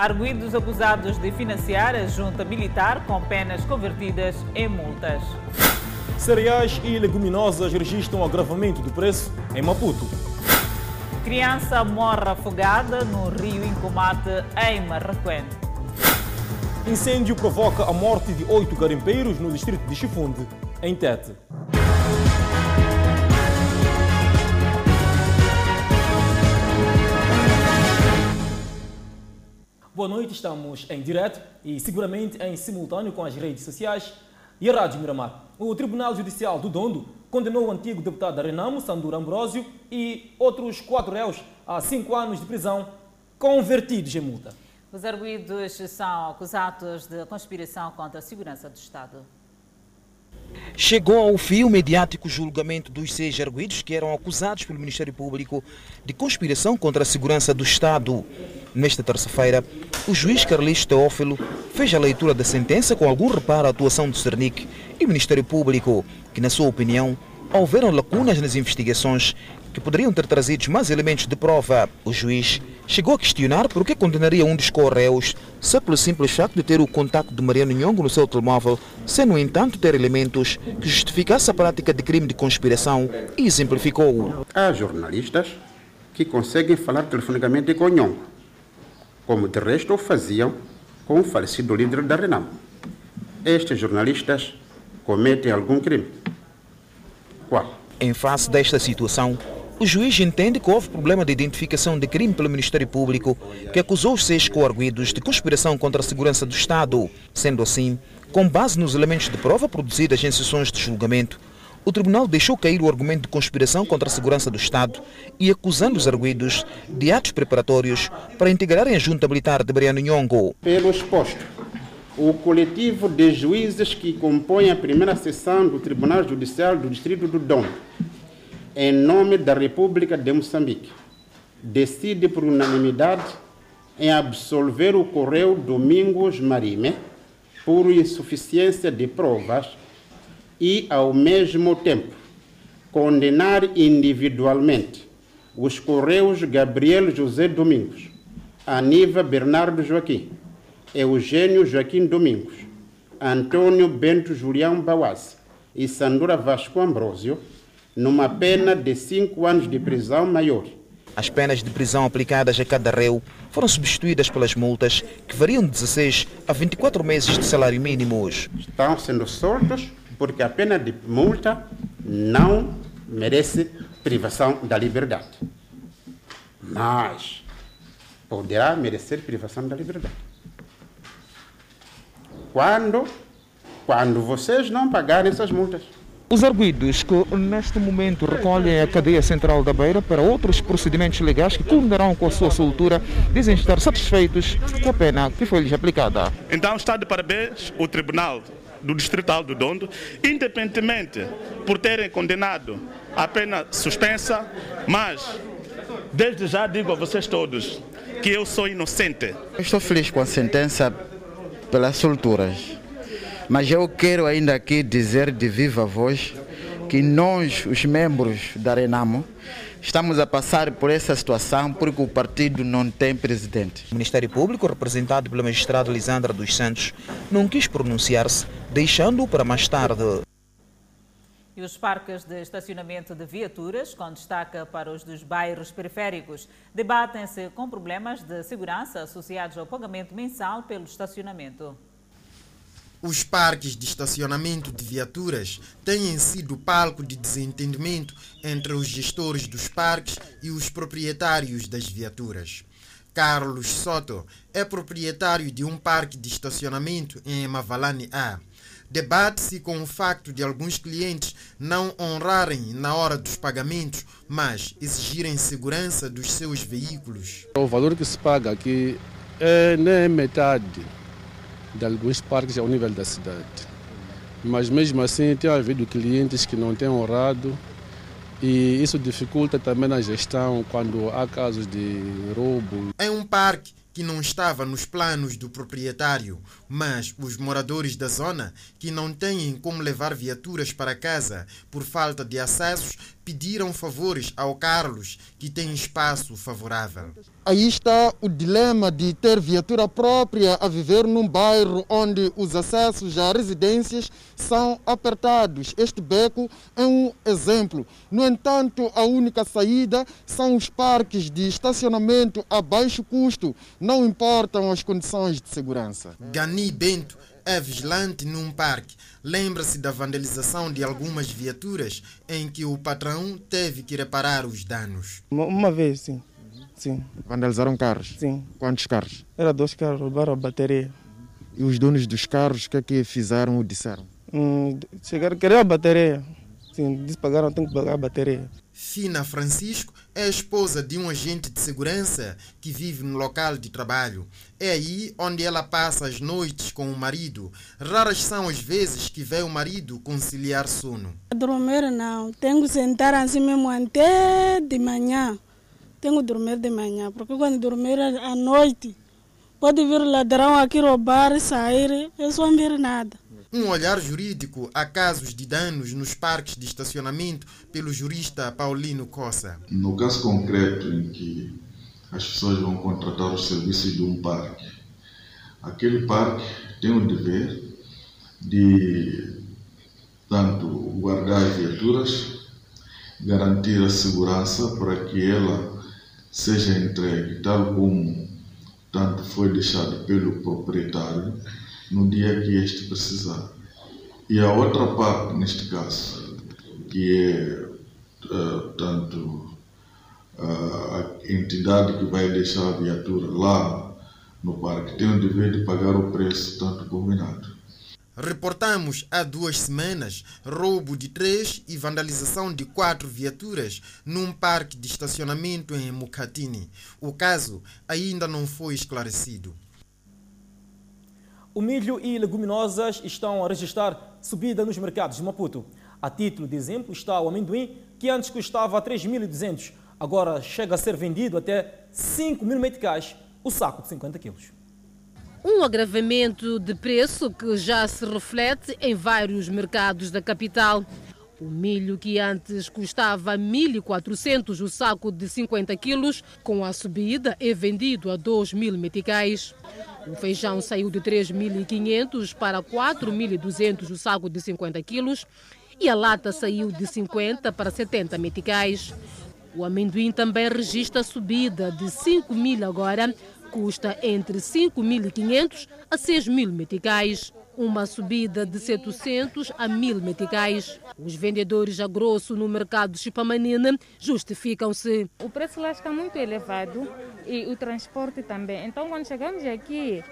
Arguidos acusados de financiar a junta militar com penas convertidas em multas. Cereais e leguminosas registram agravamento do preço em Maputo. Criança morre afogada no rio Incomate, em Marraquém. Incêndio provoca a morte de oito garimpeiros no distrito de Chifunde, em Tete. Boa noite, estamos em direto e seguramente em simultâneo com as redes sociais e a Rádio Miramar. O Tribunal Judicial do Dondo condenou o antigo deputado da Renamo, Sanduro Ambrosio, e outros quatro réus a cinco anos de prisão, convertidos em multa. Os arguídos são acusados de conspiração contra a segurança do Estado. Chegou ao fim o mediático julgamento dos seis arguídos que eram acusados pelo Ministério Público de conspiração contra a segurança do Estado. Nesta terça-feira, o juiz Carlos Teófilo fez a leitura da sentença com algum reparo à atuação do Cernic e Ministério Público, que, na sua opinião, houveram lacunas nas investigações que poderiam ter trazido mais elementos de prova. O juiz chegou a questionar por que condenaria um dos correios só pelo simples facto de ter o contacto de Mariano Nhongo no seu telemóvel, sem, no entanto, ter elementos que justificassem a prática de crime de conspiração e exemplificou. Há jornalistas que conseguem falar telefonicamente com Nhongo, como de resto o faziam com o falecido líder da Renamo. Estes jornalistas cometem algum crime. Qual? Em face desta situação, o juiz entende que houve problema de identificação de crime pelo Ministério Público, que acusou os seis coarguidos de conspiração contra a segurança do Estado. Sendo assim, com base nos elementos de prova produzidos em sessões de julgamento, o tribunal deixou cair o argumento de conspiração contra a segurança do Estado e acusando os arguidos de atos preparatórios para integrarem a junta militar de Mariano Nhongo. Pelo exposto, o coletivo de juízes que compõem a primeira sessão do Tribunal Judicial do Distrito do Dom em nome da República de Moçambique, decide por unanimidade em absolver o Correio Domingos Marime por insuficiência de provas e, ao mesmo tempo, condenar individualmente os Correios Gabriel José Domingos, Aniva Bernardo Joaquim, Eugênio Joaquim Domingos, Antônio Bento Julião Bawaz e Sandura Vasco Ambrósio numa pena de cinco anos de prisão maior. As penas de prisão aplicadas a cada réu foram substituídas pelas multas, que variam de 16 a 24 meses de salário mínimos. Estão sendo soltos porque a pena de multa não merece privação da liberdade. Mas poderá merecer privação da liberdade. Quando? Quando vocês não pagarem essas multas. Os arguidos que neste momento recolhem a cadeia central da Beira para outros procedimentos legais que culminarão com a sua soltura dizem estar satisfeitos com a pena que foi-lhes aplicada. Então está de parabéns o Tribunal do Distrital do Dondo, independentemente por terem condenado a pena suspensa, mas desde já digo a vocês todos que eu sou inocente. Estou feliz com a sentença pelas solturas mas eu quero ainda aqui dizer de viva voz que nós, os membros da Renamo, estamos a passar por essa situação porque o partido não tem presidente. O Ministério Público, representado pela magistrada Lisandra dos Santos, não quis pronunciar-se, deixando-o para mais tarde. E os parques de estacionamento de viaturas, com destaque para os dos bairros periféricos, debatem-se com problemas de segurança associados ao pagamento mensal pelo estacionamento. Os parques de estacionamento de viaturas têm sido palco de desentendimento entre os gestores dos parques e os proprietários das viaturas. Carlos Soto é proprietário de um parque de estacionamento em Mavalane A. Debate-se com o facto de alguns clientes não honrarem na hora dos pagamentos, mas exigirem segurança dos seus veículos. O valor que se paga aqui é nem metade de alguns parques ao nível da cidade. Mas mesmo assim tem havido clientes que não têm honrado e isso dificulta também na gestão quando há casos de roubo. É um parque que não estava nos planos do proprietário. Mas os moradores da zona, que não têm como levar viaturas para casa por falta de acessos, pediram favores ao Carlos, que tem espaço favorável. Aí está o dilema de ter viatura própria a viver num bairro onde os acessos a residências são apertados. Este beco é um exemplo. No entanto, a única saída são os parques de estacionamento a baixo custo, não importam as condições de segurança. Gani Bento é vigilante num parque. Lembra-se da vandalização de algumas viaturas em que o patrão teve que reparar os danos. Uma, uma vez, sim. sim. Vandalizaram carros? Sim. Quantos carros? Era dois carros, roubaram a bateria. E os donos dos carros, o que é que fizeram ou disseram? Hum, chegaram, queriam a bateria. Sim, disse pagaram, tem que pagar a bateria. Fina Francisco é esposa de um agente de segurança que vive no local de trabalho. É aí onde ela passa as noites com o marido. Raras são as vezes que vê o marido conciliar sono. Dormir não, tenho que sentar assim mesmo até de manhã. Tenho que dormir de manhã, porque quando dormir à noite, pode vir ladrão aqui roubar, sair, eu só não vir nada. Um olhar jurídico a casos de danos nos parques de estacionamento pelo jurista Paulino Cossa. No caso concreto em que as pessoas vão contratar os serviços de um parque, aquele parque tem o dever de, tanto, guardar as viaturas, garantir a segurança para que ela seja entregue tal como tanto foi deixado pelo proprietário no dia que este precisar. E a outra parte, neste caso, que é uh, tanto uh, a entidade que vai deixar a viatura lá no parque tem o dever de pagar o preço tanto combinado. Reportamos há duas semanas roubo de três e vandalização de quatro viaturas num parque de estacionamento em Mukatini. O caso ainda não foi esclarecido. O milho e leguminosas estão a registrar subida nos mercados de Maputo. A título de exemplo está o amendoim, que antes custava 3.200, agora chega a ser vendido até 5.000 meticais o saco de 50 quilos. Um agravamento de preço que já se reflete em vários mercados da capital. O milho que antes custava 1.400 o saco de 50 quilos, com a subida é vendido a 2.000 meticais. O feijão saiu de 3.500 para 4.200 o saco de 50 quilos e a lata saiu de 50 para 70 meticais. O amendoim também registra subida de 5 mil agora, custa entre 5.500 a 6.000 meticais, uma subida de 700 a 1.000 meticais. Os vendedores a grosso no mercado de Chipamanina justificam-se. O preço lá está muito elevado e o transporte também. Então, quando chegamos aqui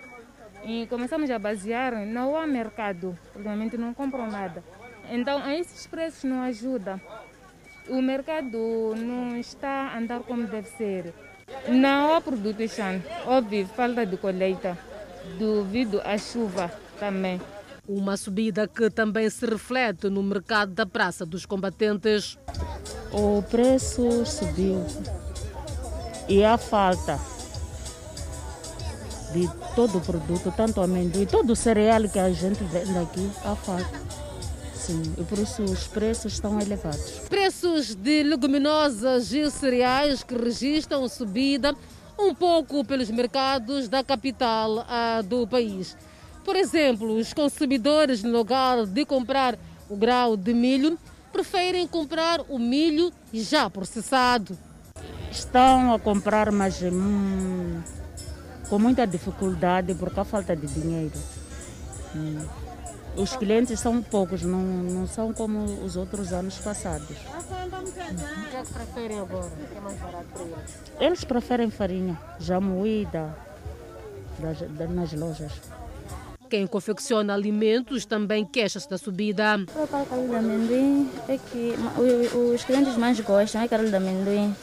e começamos a basear, não há mercado, realmente não compram nada. Então, esses preços não ajudam. O mercado não está a andar como deve ser. Não há produção, houve falta de colheita devido à chuva também. Uma subida que também se reflete no mercado da Praça dos Combatentes. O preço subiu e há falta de todo o produto, tanto amendoim, todo o cereal que a gente vende aqui, há falta. Sim, e por isso os preços estão elevados. Preços de leguminosas e cereais que registram subida um pouco pelos mercados da capital uh, do país. Por exemplo, os consumidores, no lugar de comprar o grau de milho, preferem comprar o milho já processado. Estão a comprar, mas hum, com muita dificuldade porque há falta de dinheiro. Hum. Os clientes são poucos, não, não são como os outros anos passados. O que é que preferem agora? O que é mais barato para eles? Eles preferem farinha, já moída, das, das, nas lojas. Quem confecciona alimentos também queixa-se da subida. O carne de amendoim é que os clientes mais gostam, é carne de amendoim.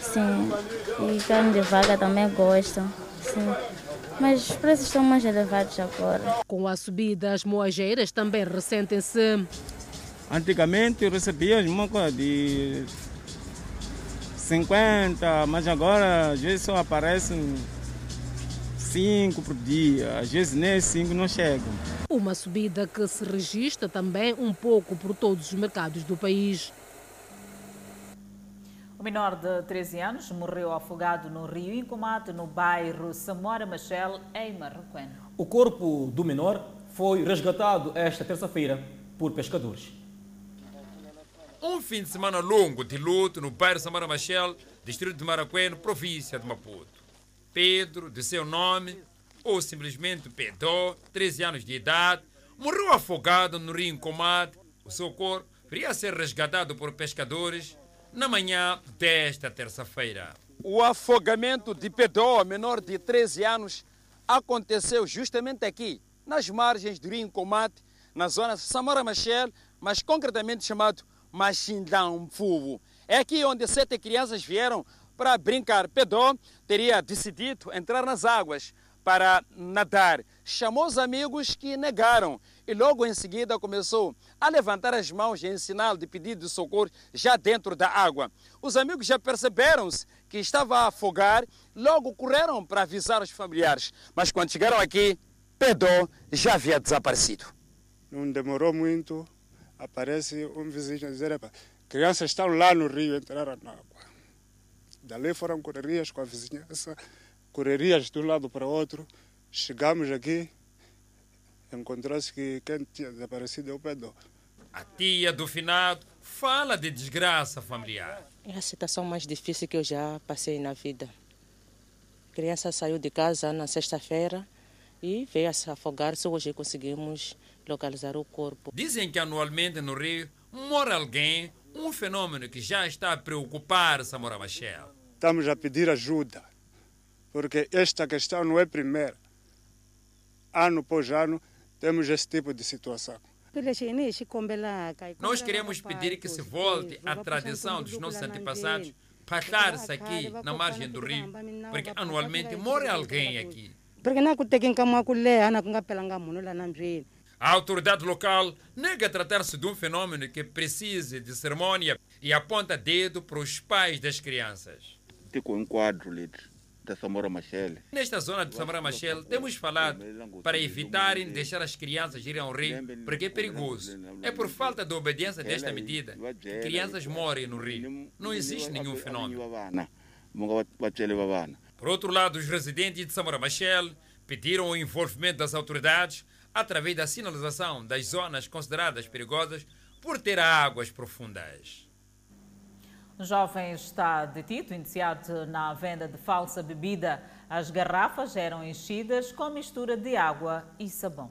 Sim. E carne de vaca também gostam. Sim. Mas os preços estão mais elevados agora. Com a subida, as moageiras também ressentem-se. Antigamente recebíamos uma coisa de 50, mas agora às vezes só aparecem 5 por dia, às vezes nem 5 não chegam. Uma subida que se registra também um pouco por todos os mercados do país. O menor de 13 anos morreu afogado no rio Incomate, no bairro Samora Machel, em Marroquém. O corpo do menor foi resgatado esta terça-feira por pescadores. Um fim de semana longo de luto no bairro Samara Machel, distrito de Maracueno, província de Maputo. Pedro, de seu nome, ou simplesmente Pedro, 13 anos de idade, morreu afogado no rio Incomate. O seu corpo viria a ser resgatado por pescadores na manhã desta terça-feira. O afogamento de Pedro, menor de 13 anos, aconteceu justamente aqui, nas margens do rio Incomate, na zona Samara Machel, mas concretamente chamado Machindão Fuvo. É aqui onde sete crianças vieram para brincar. Pedro teria decidido entrar nas águas para nadar. Chamou os amigos que negaram e logo em seguida começou a levantar as mãos em sinal de pedido de socorro já dentro da água. Os amigos já perceberam-se que estava a afogar, logo correram para avisar os familiares. Mas quando chegaram aqui, Pedro já havia desaparecido. Não demorou muito, aparece um vizinho dizer: crianças estão lá no rio, entraram na água. Dali foram correrias com a vizinhança, correrias de um lado para o outro. Chegamos aqui, encontrou-se que quem tinha desaparecido é o Pedro. A tia do finado fala de desgraça familiar. É a situação mais difícil que eu já passei na vida. A criança saiu de casa na sexta-feira e veio a se afogar. Só hoje conseguimos localizar o corpo. Dizem que anualmente no Rio mora alguém, um fenômeno que já está a preocupar Samora Machel. Estamos a pedir ajuda, porque esta questão não é primeira. Ano após ano temos esse tipo de situação. Nós queremos pedir que se volte à tradição dos nossos antepassados passar-se aqui na margem do rio, porque anualmente morre alguém aqui. A autoridade local nega tratar-se de um fenômeno que precise de cerimônia e aponta dedo para os pais das crianças. Fico em quadro, líder da Samora Machel. Nesta zona de Samora Machel, temos falado para evitarem deixar as crianças irem ao rio, porque é perigoso. É por falta de obediência desta medida que crianças morrem no rio. Não existe nenhum fenômeno. Por outro lado, os residentes de Samora Machel pediram o envolvimento das autoridades através da sinalização das zonas consideradas perigosas por ter águas profundas. Um jovem está detido, iniciado na venda de falsa bebida. As garrafas eram enchidas com mistura de água e sabão.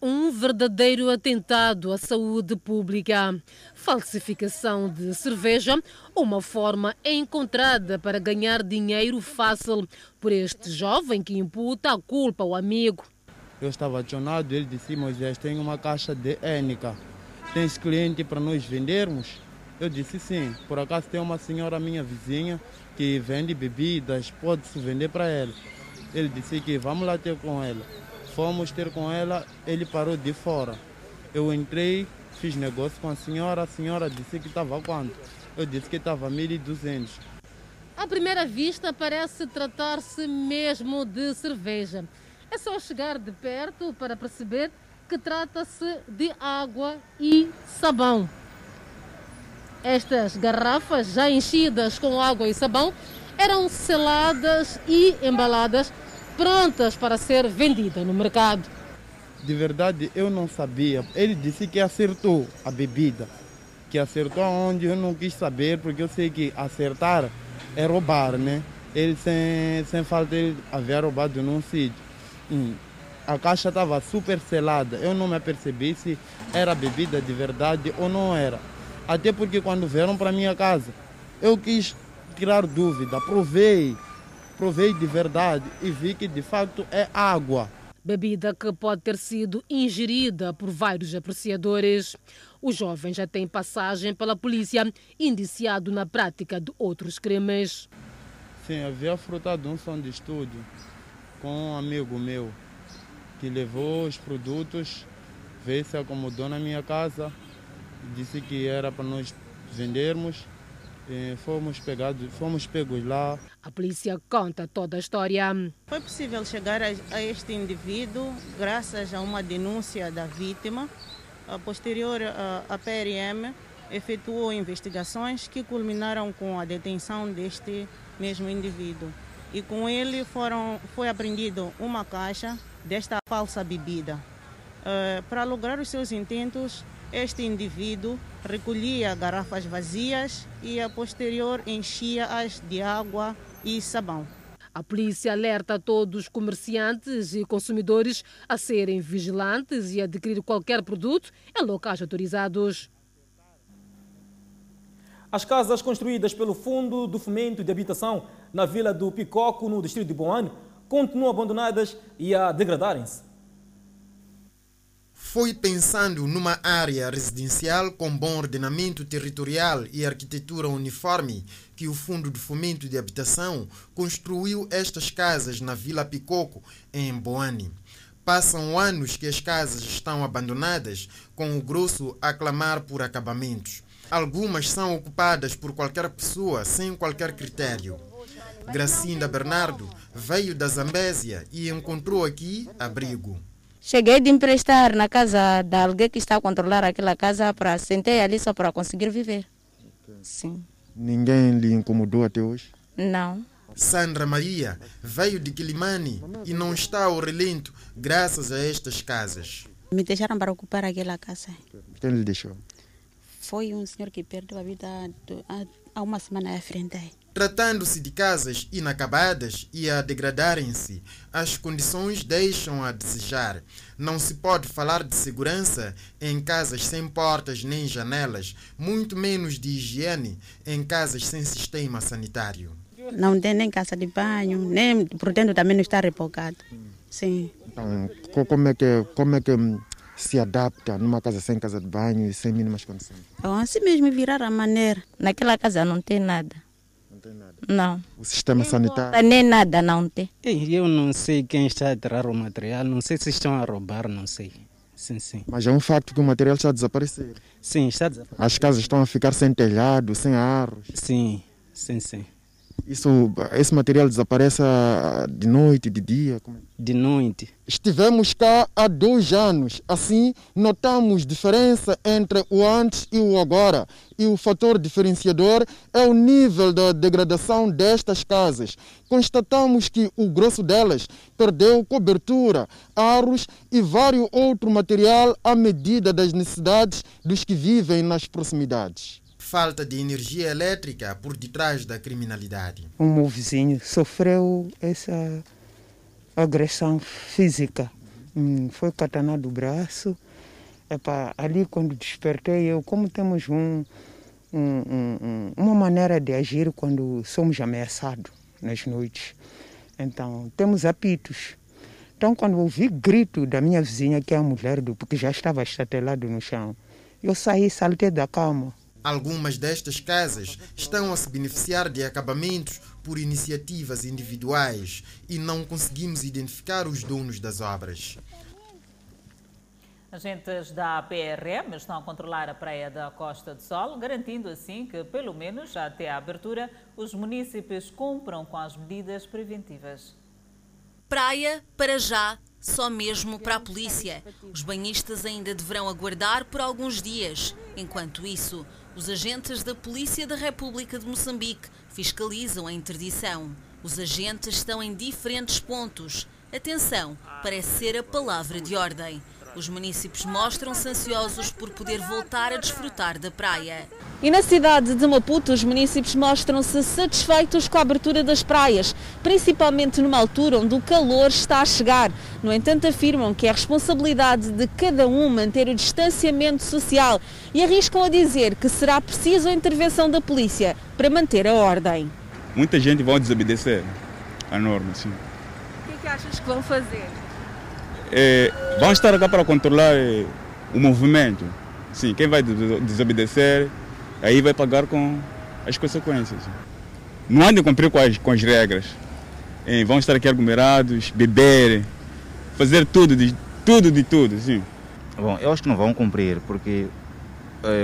Um verdadeiro atentado à saúde pública. Falsificação de cerveja, uma forma encontrada para ganhar dinheiro fácil por este jovem que imputa a culpa ao amigo. Eu estava acionado, ele disse, Moisés, tem uma caixa de Énica. Tens cliente para nós vendermos? Eu disse sim. Por acaso tem uma senhora minha vizinha que vende bebidas, pode-se vender para ela. Ele disse que vamos lá ter com ela. Fomos ter com ela, ele parou de fora. Eu entrei, fiz negócio com a senhora, a senhora disse que estava quanto? Eu disse que estava 1.200. À primeira vista parece tratar-se mesmo de cerveja. É só chegar de perto para perceber que trata-se de água e sabão. Estas garrafas, já enchidas com água e sabão, eram seladas e embaladas, prontas para ser vendidas no mercado. De verdade, eu não sabia. Ele disse que acertou a bebida. Que acertou onde eu não quis saber, porque eu sei que acertar é roubar, né? Ele, sem, sem falta, ele havia roubado num sítio. Hum. A caixa estava super selada. Eu não me apercebi se era bebida de verdade ou não era. Até porque quando vieram para minha casa, eu quis tirar dúvida, provei, provei de verdade e vi que de facto é água. Bebida que pode ter sido ingerida por vários apreciadores. O jovem já tem passagem pela polícia, indiciado na prática de outros crimes. Sim, havia frutado um som de estúdio com um amigo meu que levou os produtos, veio se acomodou na minha casa, disse que era para nós vendermos E fomos pegados, fomos pegos lá. A polícia conta toda a história. Foi possível chegar a, a este indivíduo graças a uma denúncia da vítima. A posterior, a, a PRM efetuou investigações que culminaram com a detenção deste mesmo indivíduo. E com ele foram, foi apreendido uma caixa desta falsa bebida. Uh, para lograr os seus intentos, este indivíduo recolhia garrafas vazias e a posterior enchia-as de água e sabão. A polícia alerta todos os comerciantes e consumidores a serem vigilantes e adquirir qualquer produto em locais autorizados. As casas construídas pelo Fundo do Fomento de Habitação na vila do Picoco, no distrito de Boane, continuam abandonadas e a degradarem-se. Foi pensando numa área residencial com bom ordenamento territorial e arquitetura uniforme que o Fundo de Fomento de Habitação construiu estas casas na Vila Picoco, em Boane. Passam anos que as casas estão abandonadas, com o grosso a clamar por acabamentos. Algumas são ocupadas por qualquer pessoa sem qualquer critério. Gracinda Bernardo veio da Zambésia e encontrou aqui abrigo. Cheguei de emprestar na casa de alguém que está a controlar aquela casa para sentei ali só para conseguir viver. Sim. Ninguém lhe incomodou até hoje? Não. Sandra Maria veio de Quilimani e não está ao relento graças a estas casas. Me deixaram para ocupar aquela casa. Quem lhe deixou? Foi um senhor que perdeu a vida há uma semana à frente. Tratando-se de casas inacabadas e a degradarem-se, as condições deixam a desejar. Não se pode falar de segurança em casas sem portas nem janelas, muito menos de higiene em casas sem sistema sanitário. Não tem nem casa de banho, nem por dentro também não está repocado. Sim. Então, como é que, como é que se adapta numa casa sem casa de banho e sem mínimas condições? Assim mesmo virar a maneira. Naquela casa não tem nada. Não. O sistema sanitário? Nem nada não tem. Eu não sei quem está a tirar o material, não sei se estão a roubar, não sei. Sim, sim. Mas é um facto que o material está a desaparecer. Sim, está a desaparecer. As casas estão a ficar sem telhado, sem arros. Sim, sim, sim. Isso, esse material desaparece de noite, de dia? Como... De noite. Estivemos cá há dois anos. Assim, notamos diferença entre o antes e o agora. E o fator diferenciador é o nível da degradação destas casas. Constatamos que o grosso delas perdeu cobertura, aros e vários outro material à medida das necessidades dos que vivem nas proximidades falta de energia elétrica por detrás da criminalidade. O meu vizinho sofreu essa agressão física. Hum, foi catanado o braço. Epa, ali quando despertei, eu, como temos um, um, um, uma maneira de agir quando somos ameaçados nas noites. Então, temos apitos. Então, quando ouvi grito da minha vizinha, que é a mulher do, porque já estava estatelado no chão, eu saí, saltei da cama. Algumas destas casas estão a se beneficiar de acabamentos por iniciativas individuais e não conseguimos identificar os donos das obras. Agentes da PRM estão a controlar a praia da Costa do Sol, garantindo assim que, pelo menos até a abertura, os municípios cumpram com as medidas preventivas. Praia, para já, só mesmo para a polícia. Os banhistas ainda deverão aguardar por alguns dias. Enquanto isso, os agentes da Polícia da República de Moçambique fiscalizam a interdição. Os agentes estão em diferentes pontos. Atenção, parece ser a palavra de ordem. Os municípios mostram-se ansiosos por poder voltar a desfrutar da praia. E na cidade de Maputo, os municípios mostram-se satisfeitos com a abertura das praias, principalmente numa altura onde o calor está a chegar. No entanto, afirmam que é responsabilidade de cada um manter o distanciamento social e arriscam a dizer que será preciso a intervenção da polícia para manter a ordem. Muita gente vai desobedecer a norma, sim. O que, é que achas que vão fazer? É, vão estar cá para controlar é, o movimento. Sim, quem vai desobedecer, aí vai pagar com as consequências. Não de cumprir com as, com as regras. É, vão estar aqui aglomerados, beber, fazer tudo, de tudo, de tudo, sim. Bom, eu acho que não vão cumprir, porque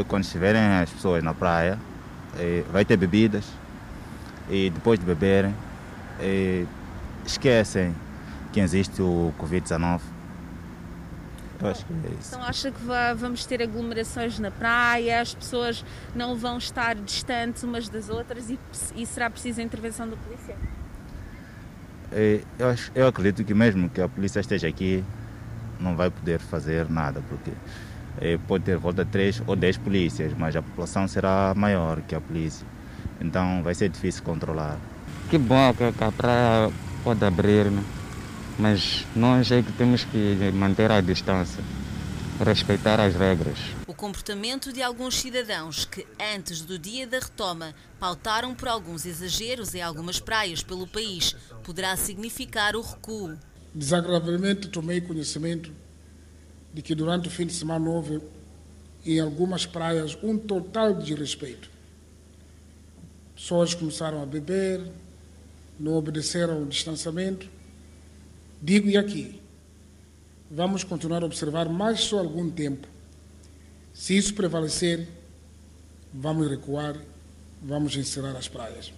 quando estiverem as pessoas na praia, vai ter bebidas e depois de beberem esquecem que existe o Covid-19. Eu acho que é isso. Então acha que va- vamos ter aglomerações na praia, as pessoas não vão estar distantes umas das outras e, e será preciso a intervenção da polícia? Eh, Eu, acho- eu acredito que mesmo que a polícia esteja aqui, não vai poder fazer nada, porque eh, pode ter volta de três ou dez polícias, mas a população será maior que a polícia. Então vai ser difícil controlar. Que bom que que a praia pode abrir, né? Mas nós é que temos que manter a distância, respeitar as regras. O comportamento de alguns cidadãos que, antes do dia da retoma, pautaram por alguns exageros em algumas praias pelo país, poderá significar o recuo. Desagradavelmente tomei conhecimento de que durante o fim de semana houve em algumas praias um total desrespeito. Pessoas começaram a beber, não obedeceram o distanciamento. Digo e aqui, vamos continuar a observar mais só algum tempo. Se isso prevalecer, vamos recuar, vamos encerrar as praias.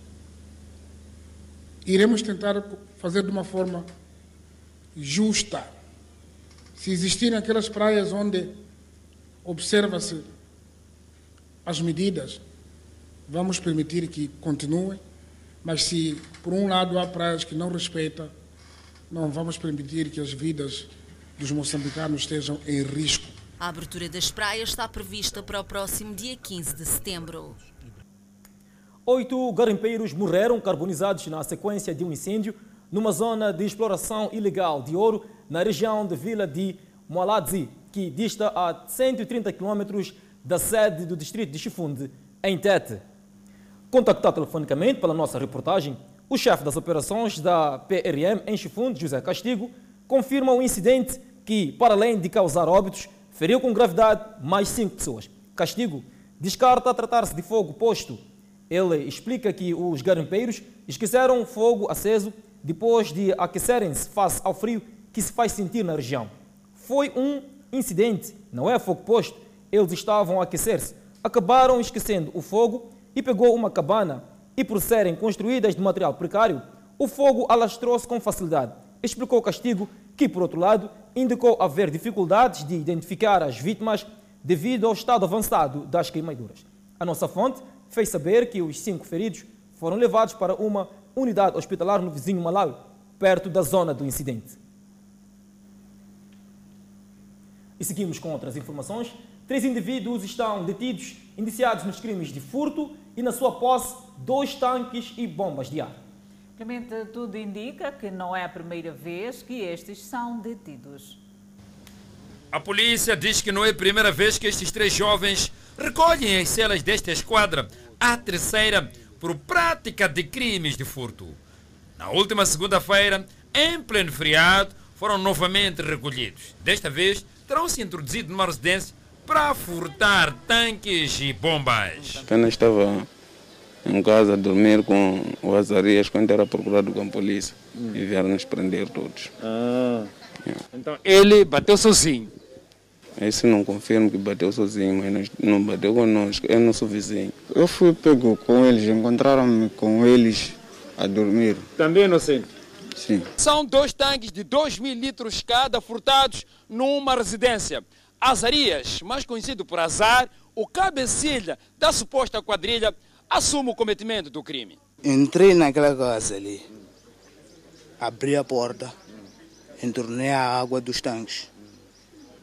Iremos tentar fazer de uma forma justa. Se existirem aquelas praias onde observa-se as medidas, vamos permitir que continuem, mas se por um lado há praias que não respeitam, não vamos permitir que as vidas dos moçambicanos estejam em risco. A abertura das praias está prevista para o próximo dia 15 de setembro. Oito garimpeiros morreram carbonizados na sequência de um incêndio numa zona de exploração ilegal de ouro na região de Vila de Moaladzi, que dista a 130 km da sede do distrito de Chifunde, em Tete. Contactado telefonicamente pela nossa reportagem, o chefe das operações da PRM em Chifunde, José Castigo, confirma o incidente que, para além de causar óbitos, feriu com gravidade mais cinco pessoas. Castigo descarta tratar-se de fogo posto. Ele explica que os garimpeiros esqueceram o fogo aceso depois de aquecerem-se face ao frio que se faz sentir na região. Foi um incidente, não é fogo posto. Eles estavam a aquecer-se, acabaram esquecendo o fogo e pegou uma cabana e por serem construídas de material precário, o fogo alastrou-se com facilidade. Explicou Castigo que, por outro lado, indicou haver dificuldades de identificar as vítimas devido ao estado avançado das queimaduras. A nossa fonte fez saber que os cinco feridos foram levados para uma unidade hospitalar no vizinho Malawi, perto da zona do incidente. E seguimos com outras informações. Três indivíduos estão detidos, indiciados nos crimes de furto e, na sua posse, dois tanques e bombas de ar. Clemente, tudo indica que não é a primeira vez que estes são detidos. A polícia diz que não é a primeira vez que estes três jovens recolhem as celas desta esquadra, a terceira por prática de crimes de furto. Na última segunda-feira, em pleno feriado, foram novamente recolhidos. Desta vez, terão se introduzido numa residência para furtar tanques e bombas. Apenas estava em casa a dormir com o Azarias quando era procurado com a polícia e vieram nos prender todos. Ah. Então ele bateu sozinho. Esse não confirmo que bateu sozinho, mas não- não bateu conosco, é nosso vizinho. Eu fui pego com eles, encontraram-me com eles a dormir. Também inocente. Sim. São dois tanques de 2 mil litros cada furtados numa residência. Azarias, mais conhecido por Azar, o cabecilha da suposta quadrilha, assume o cometimento do crime. Entrei naquela casa ali, abri a porta, entornei a água dos tanques.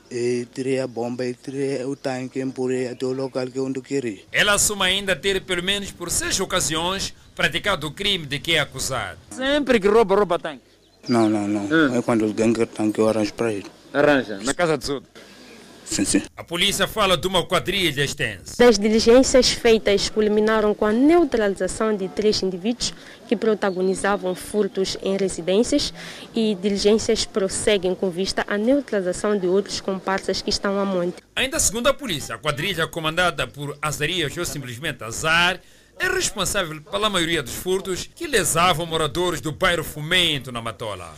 E tirei a bomba e tirei o tanque e empurrei até o local que onde eu queria. Ela assume ainda ter, pelo menos por seis ocasiões, praticado o crime de que é acusado. Sempre que rouba, rouba tanque. Não, não, não. É quando alguém quer tanque eu arranjo para ele. Arranja, na casa dos outros. Sim, sim. A polícia fala de uma quadrilha extensa. Das diligências feitas culminaram com a neutralização de três indivíduos que protagonizavam furtos em residências e diligências prosseguem com vista à neutralização de outros comparsas que estão a monte. Ainda segundo a polícia, a quadrilha comandada por Azarias ou simplesmente Azar é responsável pela maioria dos furtos que lesavam moradores do bairro Fomento, na Matola.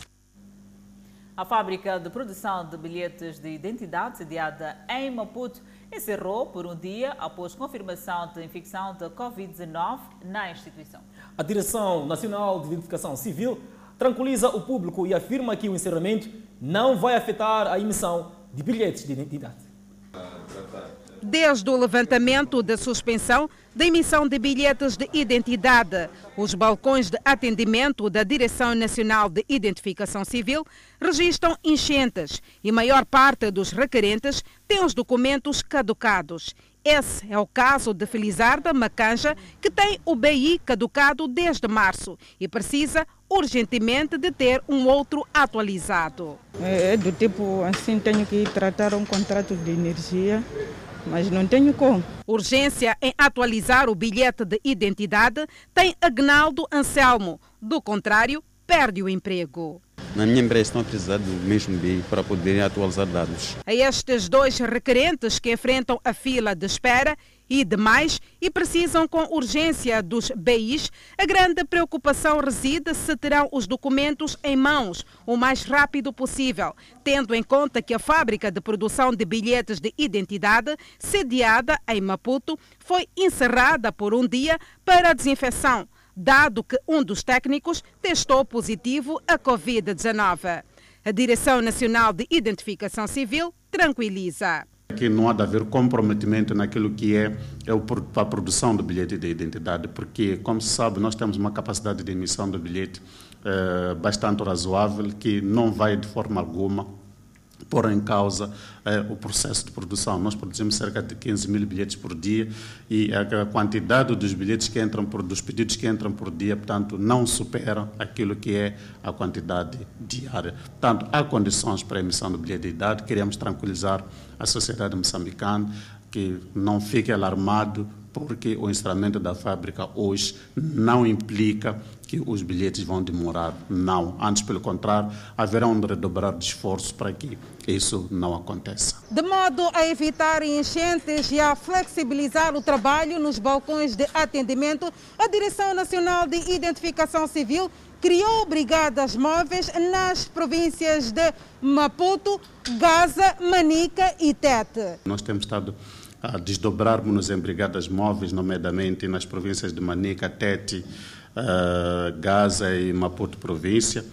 A fábrica de produção de bilhetes de identidade, sediada em Maputo, encerrou por um dia após confirmação de infecção de Covid-19 na instituição. A Direção Nacional de Identificação Civil tranquiliza o público e afirma que o encerramento não vai afetar a emissão de bilhetes de identidade. Desde o levantamento da suspensão da emissão de bilhetes de identidade, os balcões de atendimento da Direção Nacional de Identificação Civil registram enchentes e maior parte dos requerentes tem os documentos caducados. Esse é o caso de Felizarda Macanja, que tem o BI caducado desde março e precisa urgentemente de ter um outro atualizado. É do tipo assim, tenho que tratar um contrato de energia mas não tenho como. Urgência em atualizar o bilhete de identidade tem Agnaldo Anselmo. Do contrário, perde o emprego. Na minha empresa estão a precisar do mesmo BI para poderem atualizar dados. A estes dois requerentes que enfrentam a fila de espera e demais e precisam com urgência dos BIs, a grande preocupação reside se terão os documentos em mãos o mais rápido possível, tendo em conta que a fábrica de produção de bilhetes de identidade, sediada em Maputo, foi encerrada por um dia para desinfecção, dado que um dos técnicos testou positivo a Covid-19. A Direção Nacional de Identificação Civil tranquiliza que não há de haver comprometimento naquilo que é, é a produção do bilhete de identidade, porque, como se sabe, nós temos uma capacidade de emissão do bilhete eh, bastante razoável, que não vai de forma alguma pôr em causa eh, o processo de produção. Nós produzimos cerca de 15 mil bilhetes por dia e a quantidade dos bilhetes que entram por, dos pedidos que entram por dia, portanto, não supera aquilo que é a quantidade diária. Portanto, há condições para a emissão do bilhete de idade. Queremos tranquilizar a sociedade moçambicana que não fique alarmado porque o encerramento da fábrica hoje não implica que os bilhetes vão demorar. Não. Antes, pelo contrário, haverá um redobrar de esforço para que isso não aconteça. De modo a evitar enchentes e a flexibilizar o trabalho nos balcões de atendimento, a Direção Nacional de Identificação Civil criou brigadas móveis nas províncias de Maputo, Gaza, Manica e Tete. Nós temos estado a desdobrarmos-nos em brigadas móveis, nomeadamente nas províncias de Manica, Tete, uh, Gaza e Maputo província.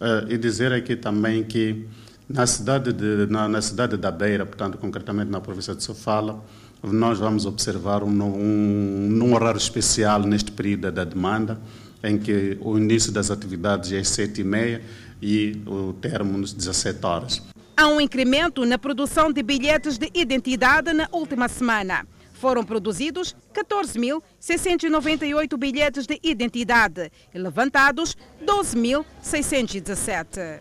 Uh, e dizer aqui também que na cidade, de, na, na, cidade da Beira, portanto, concretamente na província de Sofala, nós vamos observar um, um, um horário especial neste período da demanda, em que o início das atividades é às 7h30 e o termo às 17 horas. Há um incremento na produção de bilhetes de identidade na última semana. Foram produzidos 14.698 bilhetes de identidade e levantados 12.617.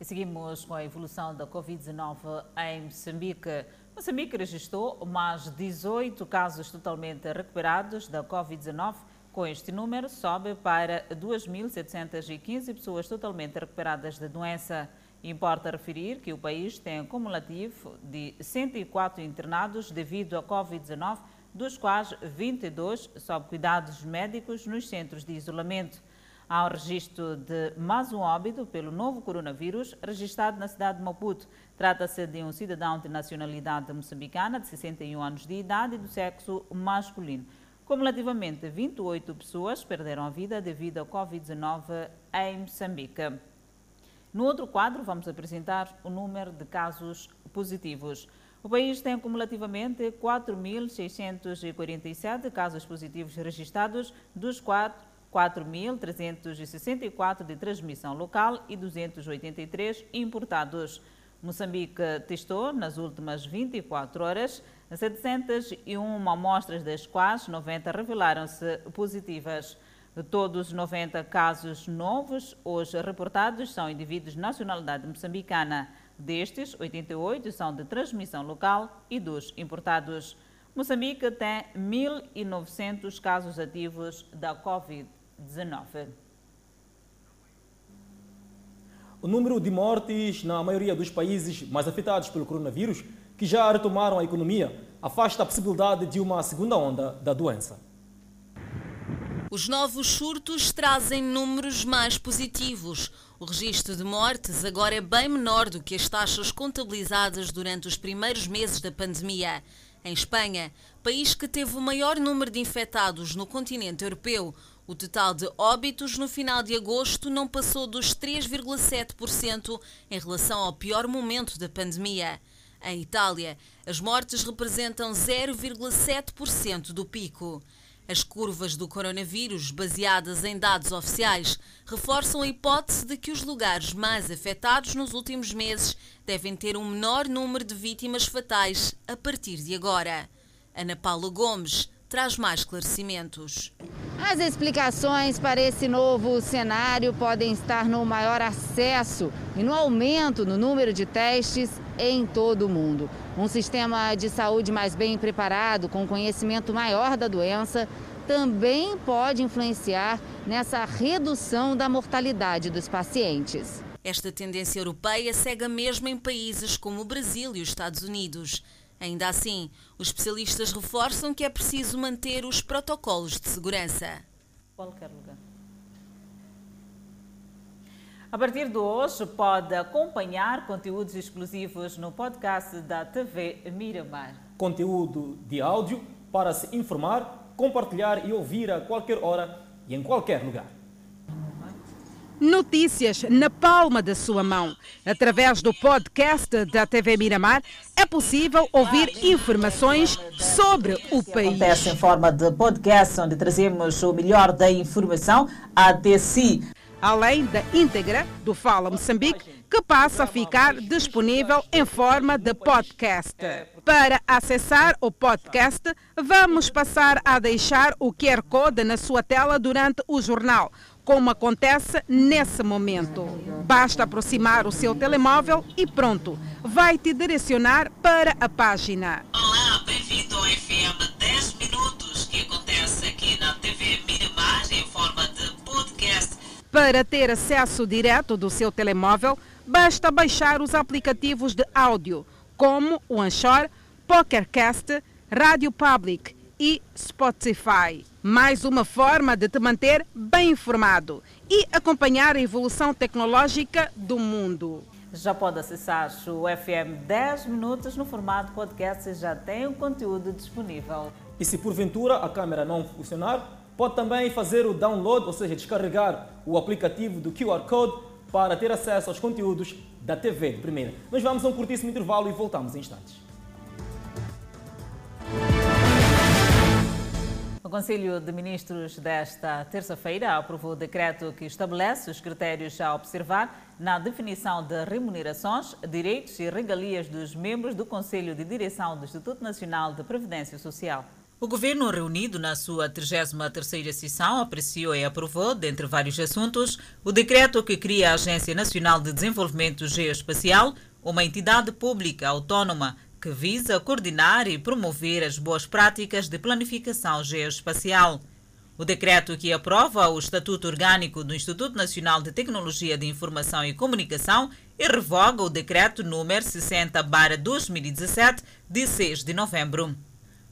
E seguimos com a evolução da Covid-19 em Moçambique. Moçambique registrou mais 18 casos totalmente recuperados da Covid-19. Com este número, sobe para 2.715 pessoas totalmente recuperadas da doença. Importa referir que o país tem um cumulativo de 104 internados devido à Covid-19, dos quais 22 sob cuidados médicos nos centros de isolamento. Há o registro de mais um óbito pelo novo coronavírus registrado na cidade de Maputo. Trata-se de um cidadão de nacionalidade moçambicana de 61 anos de idade e do sexo masculino. Cumulativamente, 28 pessoas perderam a vida devido à Covid-19 em Moçambique. No outro quadro, vamos apresentar o número de casos positivos. O país tem acumulativamente 4.647 casos positivos registrados, dos quais 4.364 de transmissão local e 283 importados. Moçambique testou, nas últimas 24 horas, 701 amostras, das quais 90 revelaram-se positivas. De todos os 90 casos novos hoje reportados são indivíduos de nacionalidade moçambicana. Destes, 88 são de transmissão local e dos importados. Moçambique tem 1.900 casos ativos da Covid-19. O número de mortes na maioria dos países mais afetados pelo coronavírus, que já retomaram a economia, afasta a possibilidade de uma segunda onda da doença. Os novos surtos trazem números mais positivos. O registro de mortes agora é bem menor do que as taxas contabilizadas durante os primeiros meses da pandemia. Em Espanha, país que teve o maior número de infectados no continente europeu, o total de óbitos no final de agosto não passou dos 3,7% em relação ao pior momento da pandemia. Em Itália, as mortes representam 0,7% do pico. As curvas do coronavírus, baseadas em dados oficiais, reforçam a hipótese de que os lugares mais afetados nos últimos meses devem ter um menor número de vítimas fatais a partir de agora. Ana Paula Gomes traz mais esclarecimentos. As explicações para esse novo cenário podem estar no maior acesso e no aumento no número de testes em todo o mundo. Um sistema de saúde mais bem preparado, com conhecimento maior da doença, também pode influenciar nessa redução da mortalidade dos pacientes. Esta tendência europeia segue a mesma em países como o Brasil e os Estados Unidos. Ainda assim, os especialistas reforçam que é preciso manter os protocolos de segurança. Qualquer lugar. A partir de hoje, pode acompanhar conteúdos exclusivos no podcast da TV Miramar. Conteúdo de áudio para se informar, compartilhar e ouvir a qualquer hora e em qualquer lugar. Notícias na palma da sua mão. Através do podcast da TV Miramar, é possível ouvir informações sobre o país. Acontece em forma de podcast, onde trazemos o melhor da informação até si. Além da íntegra do Fala Moçambique, que passa a ficar disponível em forma de podcast. Para acessar o podcast, vamos passar a deixar o QR Code na sua tela durante o jornal como acontece nesse momento. Basta aproximar o seu telemóvel e pronto, vai te direcionar para a página. Olá, bem-vindo ao FM 10 Minutos, que acontece aqui na TV Miramar em forma de podcast. Para ter acesso direto do seu telemóvel, basta baixar os aplicativos de áudio, como o Anchor, PokerCast, Rádio Public e Spotify. Mais uma forma de te manter bem informado e acompanhar a evolução tecnológica do mundo. Já pode acessar o FM 10 minutos no formato podcast e já tem o conteúdo disponível. E se porventura a câmera não funcionar, pode também fazer o download, ou seja, descarregar o aplicativo do QR Code para ter acesso aos conteúdos da TV de primeira. Nós vamos a um curtíssimo intervalo e voltamos em instantes. O Conselho de Ministros desta terça-feira aprovou o decreto que estabelece os critérios a observar na definição de remunerações, direitos e regalias dos membros do Conselho de Direção do Instituto Nacional de Previdência Social. O governo, reunido na sua 33ª sessão, apreciou e aprovou, dentre vários assuntos, o decreto que cria a Agência Nacional de Desenvolvimento Geoespacial, uma entidade pública autónoma que visa coordenar e promover as boas práticas de planificação geoespacial. O decreto que aprova o Estatuto Orgânico do Instituto Nacional de Tecnologia de Informação e Comunicação e revoga o decreto número 60-2017, de 6 de novembro.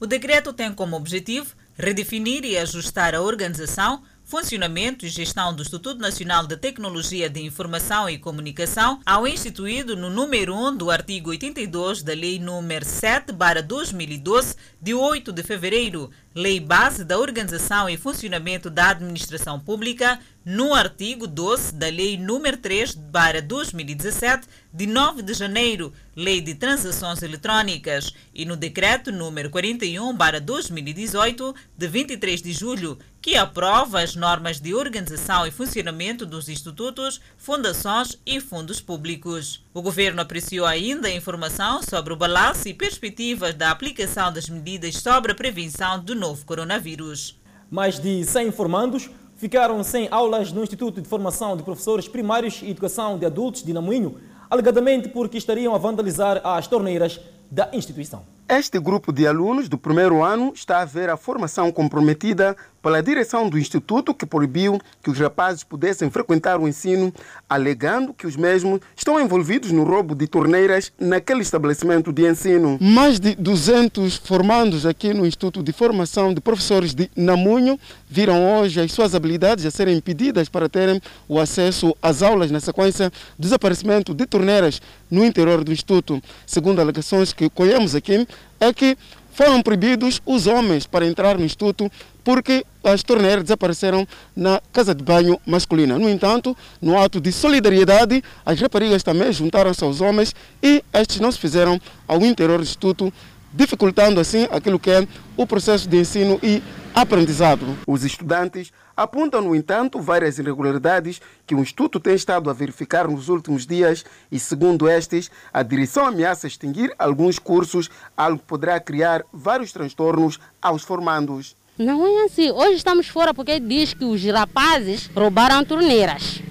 O decreto tem como objetivo redefinir e ajustar a organização, funcionamento e gestão do Instituto Nacional de Tecnologia de Informação e Comunicação ao instituído no número 1 do artigo 82 da Lei nº 7/2012 de 8 de fevereiro, Lei Base da Organização e Funcionamento da Administração Pública, no artigo 12 da Lei nº 3/2017 de 9 de janeiro, Lei de Transações Eletrônicas, e no Decreto número 41/2018 de 23 de julho, que aprova as normas de organização e funcionamento dos institutos, fundações e fundos públicos. O governo apreciou ainda a informação sobre o balanço e perspectivas da aplicação das medidas sobre a prevenção do novo coronavírus. Mais de 100 formandos ficaram sem aulas no Instituto de Formação de Professores Primários e Educação de Adultos de Namoinho, alegadamente porque estariam a vandalizar as torneiras da instituição. Este grupo de alunos do primeiro ano está a ver a formação comprometida pela direção do Instituto que proibiu que os rapazes pudessem frequentar o ensino, alegando que os mesmos estão envolvidos no roubo de torneiras naquele estabelecimento de ensino. Mais de 200 formandos aqui no Instituto de Formação de Professores de Namunho viram hoje as suas habilidades a serem impedidas para terem o acesso às aulas na sequência do desaparecimento de torneiras no interior do Instituto. Segundo alegações que colhemos aqui, é que foram proibidos os homens para entrar no Instituto porque as torneiras desapareceram na casa de banho masculina. No entanto, no ato de solidariedade, as raparigas também juntaram-se aos homens e estes não se fizeram ao interior do Instituto, dificultando assim aquilo que é o processo de ensino e aprendizado. Os estudantes apontam, no entanto, várias irregularidades que o Instituto tem estado a verificar nos últimos dias e, segundo estes, a direção ameaça extinguir alguns cursos, algo que poderá criar vários transtornos aos formandos. Não é assim. Hoje estamos fora porque diz que os rapazes roubaram torneiras.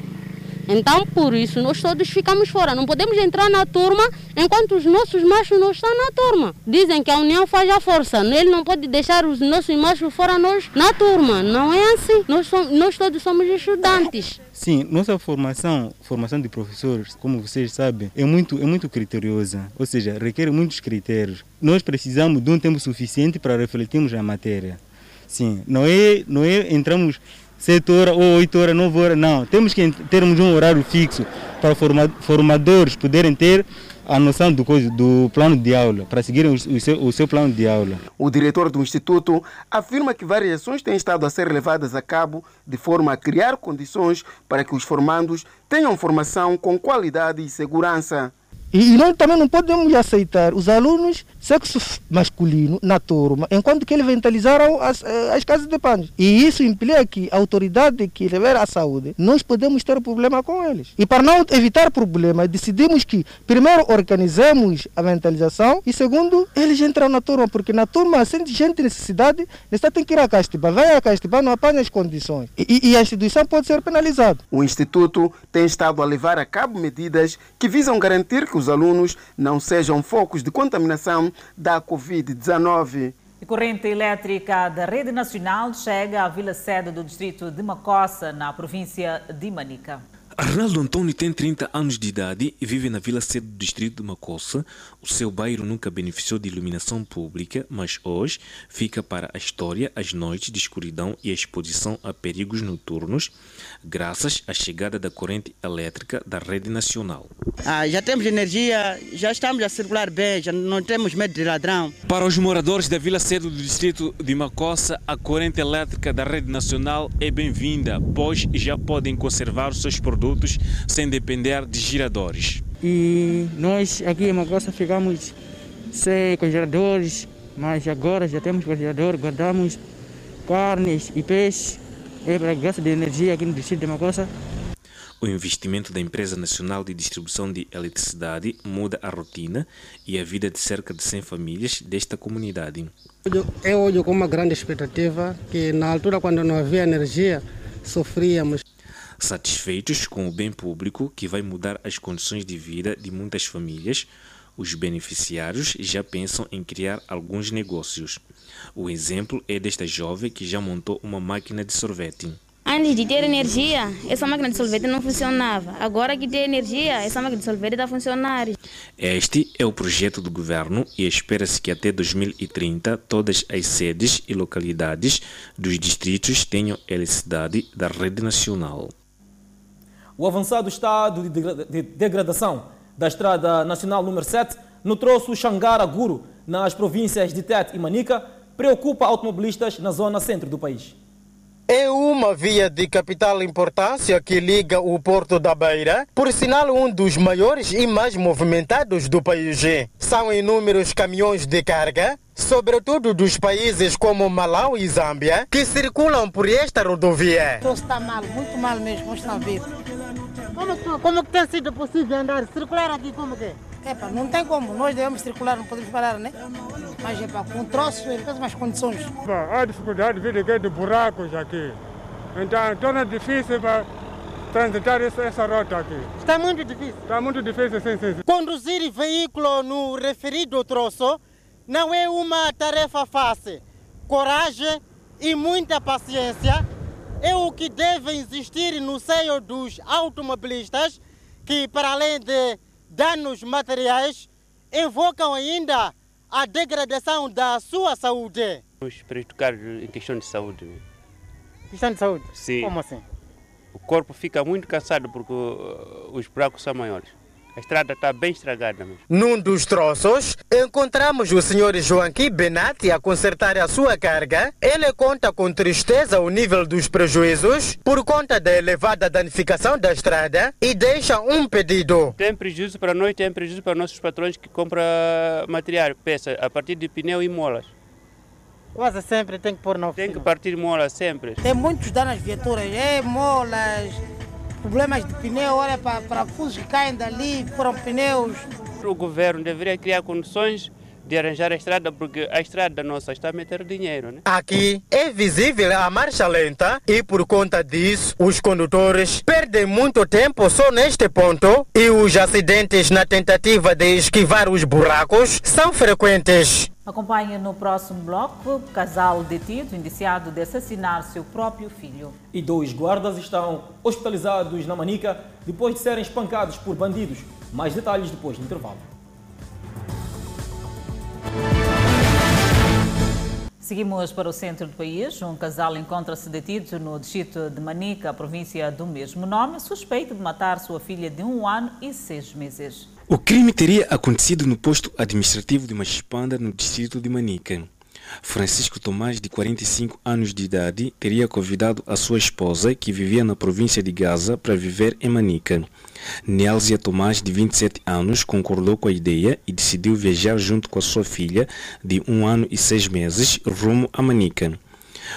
Então, por isso, nós todos ficamos fora. Não podemos entrar na turma enquanto os nossos machos não estão na turma. Dizem que a união faz a força. Ele não pode deixar os nossos machos fora nós na turma. Não é assim. Nós, somos, nós todos somos estudantes. Sim, nossa formação, formação de professores, como vocês sabem, é muito, é muito criteriosa, ou seja, requer muitos critérios. Nós precisamos de um tempo suficiente para refletirmos a matéria. Sim, não é, não é entramos 7 horas ou 8 horas, 9 horas, não. Temos que termos um horário fixo para formadores poderem ter a noção do, do plano de aula, para seguirem o, seu, o seu plano de aula. O diretor do Instituto afirma que várias ações têm estado a ser levadas a cabo de forma a criar condições para que os formandos tenham formação com qualidade e segurança. E, e nós também não podemos aceitar os alunos sexo masculino na turma, enquanto que eles ventilizaram as, eh, as casas de pães. E isso implica que a autoridade que levar a saúde, nós podemos ter problema com eles. E para não evitar problema, decidimos que primeiro organizemos a ventilização e segundo, eles entram na turma, porque na turma, sem gente necessidade, necessidade tem que ir a Castiba. Vai a Castiba, não apanha as condições. E, e a instituição pode ser penalizada. O Instituto tem estado a levar a cabo medidas que visam garantir que os alunos não sejam focos de contaminação da Covid-19. A corrente elétrica da Rede Nacional chega à vila sede do distrito de Macossa, na província de Manica. Arnaldo Antônio tem 30 anos de idade e vive na vila sede do distrito de Macossa. O seu bairro nunca beneficiou de iluminação pública, mas hoje fica para a história as noites de escuridão e a exposição a perigos noturnos, graças à chegada da corrente elétrica da rede nacional. Ah, já temos energia, já estamos a circular bem, já não temos medo de ladrão. Para os moradores da vila sede do distrito de Macossa, a corrente elétrica da rede nacional é bem-vinda, pois já podem conservar os seus produtos sem depender de giradores. E nós aqui em Magossa ficamos sem congeladores, mas agora já temos congelador, guardamos carnes e peixes é para gasto de energia aqui no distrito de Magossa. O investimento da Empresa Nacional de Distribuição de Eletricidade muda a rotina e a vida de cerca de 100 famílias desta comunidade. Eu olho com uma grande expectativa que na altura quando não havia energia sofríamos. Satisfeitos com o bem público que vai mudar as condições de vida de muitas famílias, os beneficiários já pensam em criar alguns negócios. O exemplo é desta jovem que já montou uma máquina de sorvete. Antes de ter energia, essa máquina de sorvete não funcionava. Agora que tem energia, essa máquina de sorvete está a funcionar. Este é o projeto do governo e espera-se que até 2030 todas as sedes e localidades dos distritos tenham eletricidade da rede nacional. O avançado estado de degradação da Estrada Nacional número 7 no troço Xangara-Guru, nas províncias de Tete e Manica, preocupa automobilistas na zona centro do país. É uma via de capital importância que liga o Porto da Beira, por sinal um dos maiores e mais movimentados do país. São inúmeros caminhões de carga, sobretudo dos países como Malau e Zâmbia, que circulam por esta rodovia. Está mal, muito mal mesmo, está a Como, como que tem sido possível andar, circular aqui como que? Epa, não tem como, nós devemos circular, não podemos parar, né? Mas epa, com troços, em péssimas condições. Há dificuldade de vir de buracos aqui. Então torna difícil para transitar essa, essa rota aqui. Está muito difícil. Está muito difícil, sim, sim. Conduzir veículo no referido troço não é uma tarefa fácil. Coragem e muita paciência é o que deve existir no seio dos automobilistas que, para além de danos materiais, invocam ainda a degradação da sua saúde. Os prejudicados em questão de saúde. Questão de saúde? Sim. Como assim? O corpo fica muito cansado porque uh, os buracos são maiores. A estrada está bem estragada mesmo. Num dos troços, encontramos o senhor Joaquim Benatti a consertar a sua carga. Ele conta com tristeza o nível dos prejuízos por conta da elevada danificação da estrada e deixa um pedido. Tem prejuízo para nós, tem prejuízo para nossos patrões que compram material, peça, a partir de pneu e molas. Quase sempre tem que pôr na Tem que partir mola sempre. Tem muitos danos às viaturas, é molas, problemas de pneu, olha para parafusos que caem dali, foram pneus. O governo deveria criar condições de arranjar a estrada, porque a estrada nossa está a meter dinheiro. Né? Aqui é visível a marcha lenta e por conta disso os condutores perdem muito tempo só neste ponto e os acidentes na tentativa de esquivar os buracos são frequentes. Acompanhe no próximo bloco casal detido indiciado de assassinar seu próprio filho. E dois guardas estão hospitalizados na Manica depois de serem espancados por bandidos. Mais detalhes depois do intervalo. Seguimos para o centro do país. Um casal encontra-se detido no distrito de Manica, província do mesmo nome, suspeito de matar sua filha de um ano e seis meses. O crime teria acontecido no posto administrativo de Machipanda, no distrito de Manica. Francisco Tomás, de 45 anos de idade, teria convidado a sua esposa, que vivia na província de Gaza, para viver em Manica. Nélzia Tomás, de 27 anos, concordou com a ideia e decidiu viajar junto com a sua filha, de um ano e seis meses, rumo a Manica.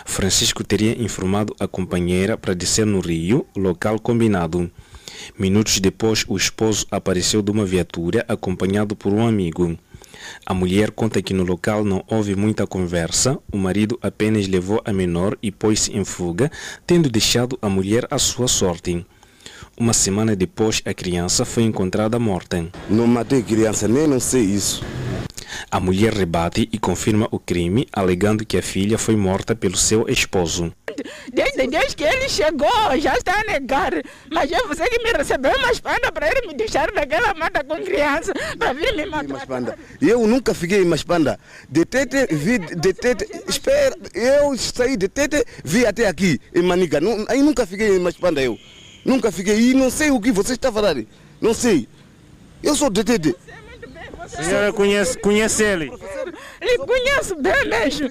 Francisco teria informado a companheira para descer no Rio, local combinado. Minutos depois, o esposo apareceu de uma viatura acompanhado por um amigo. A mulher conta que no local não houve muita conversa, o marido apenas levou a menor e pôs-se em fuga, tendo deixado a mulher à sua sorte. Uma semana depois, a criança foi encontrada morta. Não matei criança, nem não sei isso. A mulher rebate e confirma o crime, alegando que a filha foi morta pelo seu esposo. Desde, desde que ele chegou, já está a negar. Mas é você que me recebeu uma espada para ele me deixar naquela mata com criança, para vir me matar. Eu nunca fiquei em Maspanda. De Tete, vi de Tete, espera, eu saí de Tete, vi até aqui, em Manica. Não, aí nunca fiquei em Maspanda eu. Nunca fiquei, e não sei o que você está falando. Não sei. Eu sou de Tete. A senhora conhece, conhece ele? Lhe conheço bem mesmo.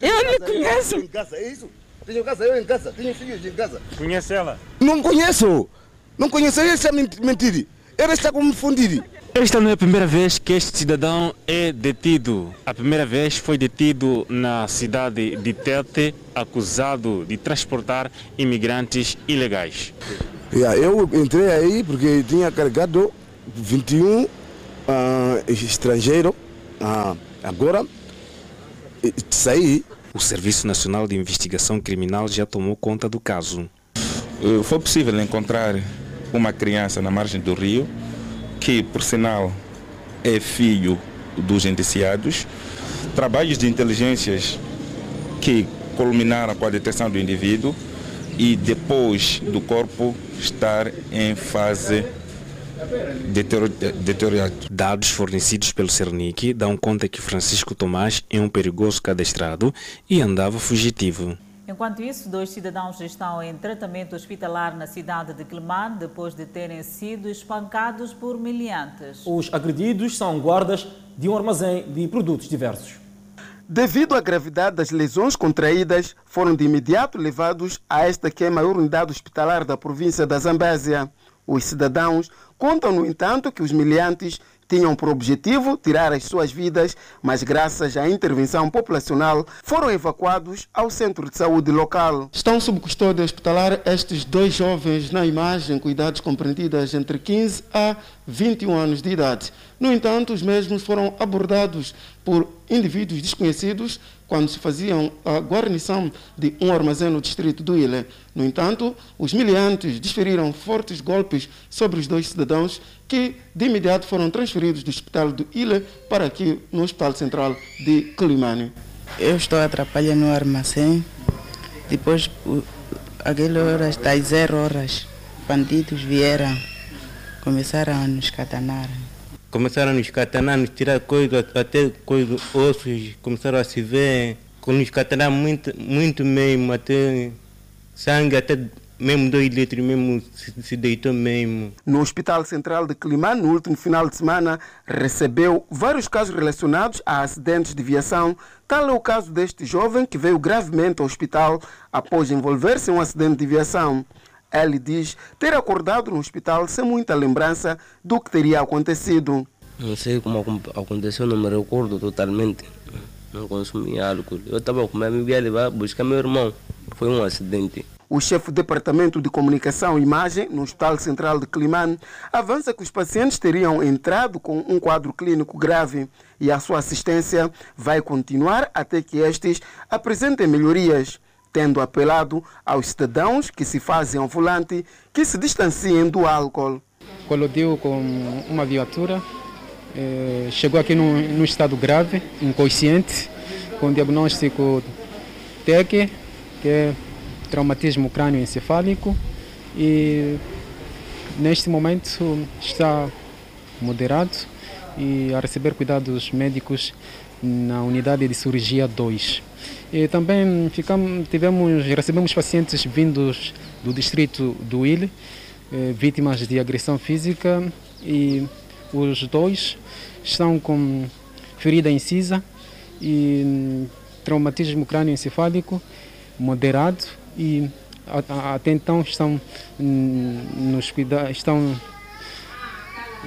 Eu lhe conheço. É? Tenho casa eu em casa, tenho filhos em casa. Conhece ela? Não conheço. Não conheço, ele está mentindo. Ele está confundido. Esta não é a primeira vez que este cidadão é detido. A primeira vez foi detido na cidade de Tete, acusado de transportar imigrantes ilegais. Yeah, eu entrei aí porque tinha carregado 21 uh, estrangeiros. Uh, agora saí. O Serviço Nacional de Investigação Criminal já tomou conta do caso. Foi possível encontrar uma criança na margem do rio, que, por sinal, é filho dos indiciados. Trabalhos de inteligências que culminaram com a detecção do indivíduo e depois do corpo estar em fase deteriorada. Dados fornecidos pelo Cernic dão conta que Francisco Tomás é um perigoso cadastrado e andava fugitivo. Enquanto isso, dois cidadãos estão em tratamento hospitalar na cidade de Quelimane depois de terem sido espancados por miliantes. Os agredidos são guardas de um armazém de produtos diversos. Devido à gravidade das lesões contraídas, foram de imediato levados a esta que é a maior unidade hospitalar da província da Zambésia. Os cidadãos contam, no entanto, que os miliantes tinham por objetivo tirar as suas vidas, mas graças à intervenção populacional foram evacuados ao centro de saúde local. Estão sob custódia hospitalar estes dois jovens na imagem, com idades compreendidas entre 15 a 21 anos de idade. No entanto, os mesmos foram abordados por indivíduos desconhecidos quando se faziam a guarnição de um armazém no distrito do Ile. No entanto, os miliantes desferiram fortes golpes sobre os dois cidadãos que de imediato foram transferidos do hospital do Ile para aqui no Hospital Central de Climane. Eu estou atrapalhando no armazém. Depois, aquelas horas, das zero horas, bandidos vieram, começaram a nos catanar. Começaram a nos catanar, nos tirar coisas, até coisas, ossos, começaram a se ver, nos catanar muito, muito mesmo, até sangue, até mesmo dois litros mesmo se, deitou mesmo. No Hospital Central de Climane, no último final de semana, recebeu vários casos relacionados a acidentes de viação. Tal é o caso deste jovem que veio gravemente ao hospital após envolver-se em um acidente de viação. Ele diz ter acordado no hospital sem muita lembrança do que teria acontecido. Não sei como aconteceu, não me recordo totalmente. Não consumi álcool. Eu estava com a minha levar buscar meu irmão. Foi um acidente. O chefe do Departamento de Comunicação e Imagem no Hospital Central de Climane avança que os pacientes teriam entrado com um quadro clínico grave e a sua assistência vai continuar até que estes apresentem melhorias, tendo apelado aos cidadãos que se fazem ao volante que se distanciem do álcool. Colodiu com uma viatura, eh, chegou aqui no estado grave, inconsciente, com diagnóstico TEC, que é traumatismo crânioencefálico e neste momento está moderado e a receber cuidados médicos na unidade de cirurgia 2. E também ficamos, tivemos, recebemos pacientes vindos do distrito do Ile, eh, vítimas de agressão física e os dois estão com ferida incisa e traumatismo crânioencefálico moderado e até então estão nos cuida estão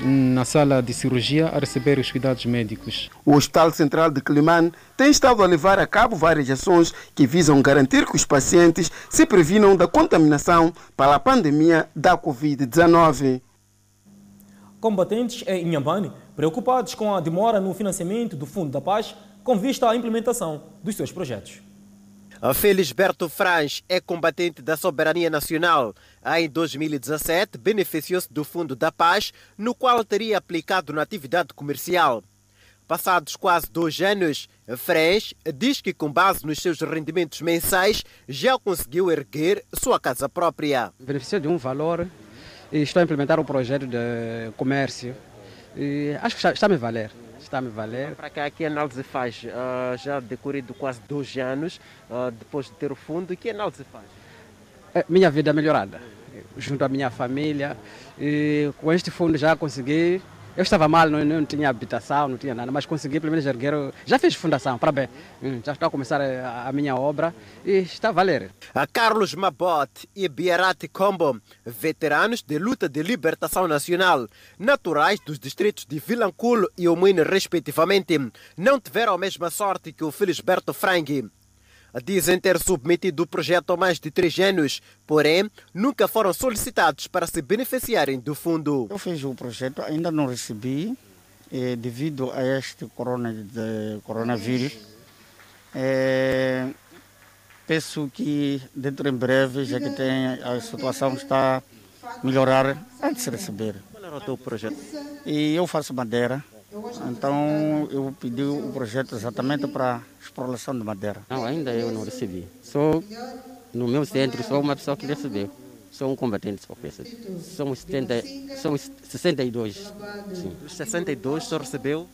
na sala de cirurgia a receber os cuidados médicos. O Hospital Central de Climane tem estado a levar a cabo várias ações que visam garantir que os pacientes se previnam da contaminação para a pandemia da Covid-19. Combatentes em Inhambane, preocupados com a demora no financiamento do Fundo da Paz, com vista à implementação dos seus projetos. Felisberto Franz é combatente da soberania nacional. Em 2017, beneficiou-se do Fundo da Paz, no qual teria aplicado na atividade comercial. Passados quase dois anos, Franz diz que, com base nos seus rendimentos mensais, já conseguiu erguer sua casa própria. Beneficiou de um valor e estou a implementar um projeto de comércio. E acho que está, a me valer está me valer. Para cá, que análise faz? Uh, já decorrido quase dois anos, uh, depois de ter o fundo, que análise faz? É, minha vida melhorada, junto à minha família. E com este fundo já consegui eu estava mal, não, não tinha habitação, não tinha nada, mas consegui pelo menos erguer. Já fiz fundação, parabéns. Hum, já estou a começar a, a, minha obra e está a valer. A Carlos Mabot e Biarati Combo, veteranos de luta de libertação nacional, naturais dos distritos de Vilanculo e Omuine, respectivamente, não tiveram a mesma sorte que o Felisberto Frangi dizem ter submetido o projeto há mais de três anos, porém nunca foram solicitados para se beneficiarem do fundo. Eu fiz o projeto, ainda não recebi, eh, devido a este corona, de, coronavírus. Eh, penso que dentro em breve, já que tem, a situação está a melhorar, antes de receber. Qual era o teu projeto? E eu faço madeira. Então eu pedi o projeto exatamente para exploração de madeira. Não, ainda eu não recebi. Sou no meu centro, sou uma pessoa que recebeu. Sou um combatente só que Somos, 70, somos 62. Sim. Os 62 só recebeu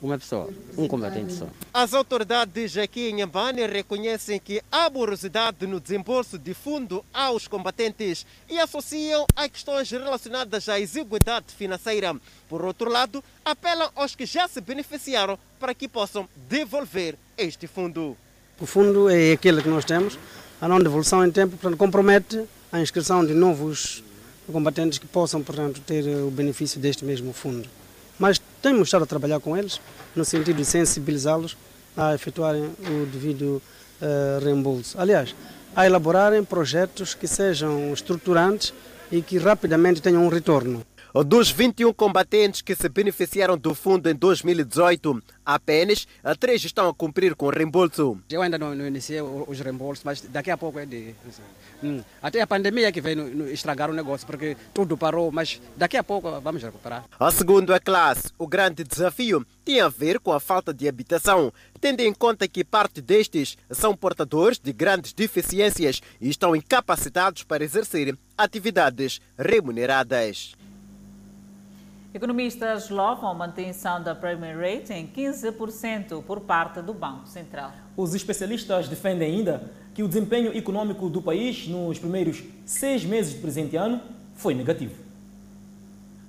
uma pessoa, um combatente só. As autoridades aqui em Ambane reconhecem que há morosidade no desembolso de fundo aos combatentes e associam a questões relacionadas à exiguidade financeira. Por outro lado, apelam aos que já se beneficiaram para que possam devolver este fundo. O fundo é aquele que nós temos, a não devolução em tempo, portanto, compromete a inscrição de novos combatentes que possam, portanto, ter o benefício deste mesmo fundo. Mas temos estado a trabalhar com eles no sentido de sensibilizá-los a efetuarem o devido uh, reembolso. Aliás, a elaborarem projetos que sejam estruturantes e que rapidamente tenham um retorno. Dos 21 combatentes que se beneficiaram do fundo em 2018, apenas três estão a cumprir com o reembolso. Eu ainda não, não iniciei os reembolsos, mas daqui a pouco é de. Hum. Até a pandemia que veio estragar o negócio, porque tudo parou, mas daqui a pouco vamos recuperar. A segundo a classe, o grande desafio tem a ver com a falta de habitação, tendo em conta que parte destes são portadores de grandes deficiências e estão incapacitados para exercer atividades remuneradas. Economistas louvam a manutenção da Prime Rate em 15% por parte do Banco Central. Os especialistas defendem ainda que o desempenho econômico do país nos primeiros seis meses do presente ano foi negativo.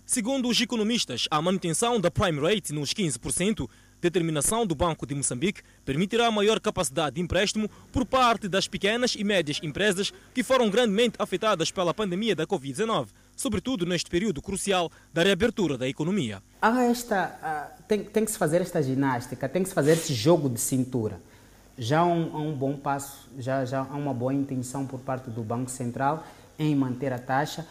Segundo os economistas, a manutenção da Prime Rate nos 15%, determinação do Banco de Moçambique, permitirá maior capacidade de empréstimo por parte das pequenas e médias empresas que foram grandemente afetadas pela pandemia da Covid-19 sobretudo neste período crucial da reabertura da economia. Há esta, tem, tem que se fazer esta ginástica, tem que se fazer esse jogo de cintura. Já há um, um bom passo, já, já há uma boa intenção por parte do Banco Central em manter a taxa,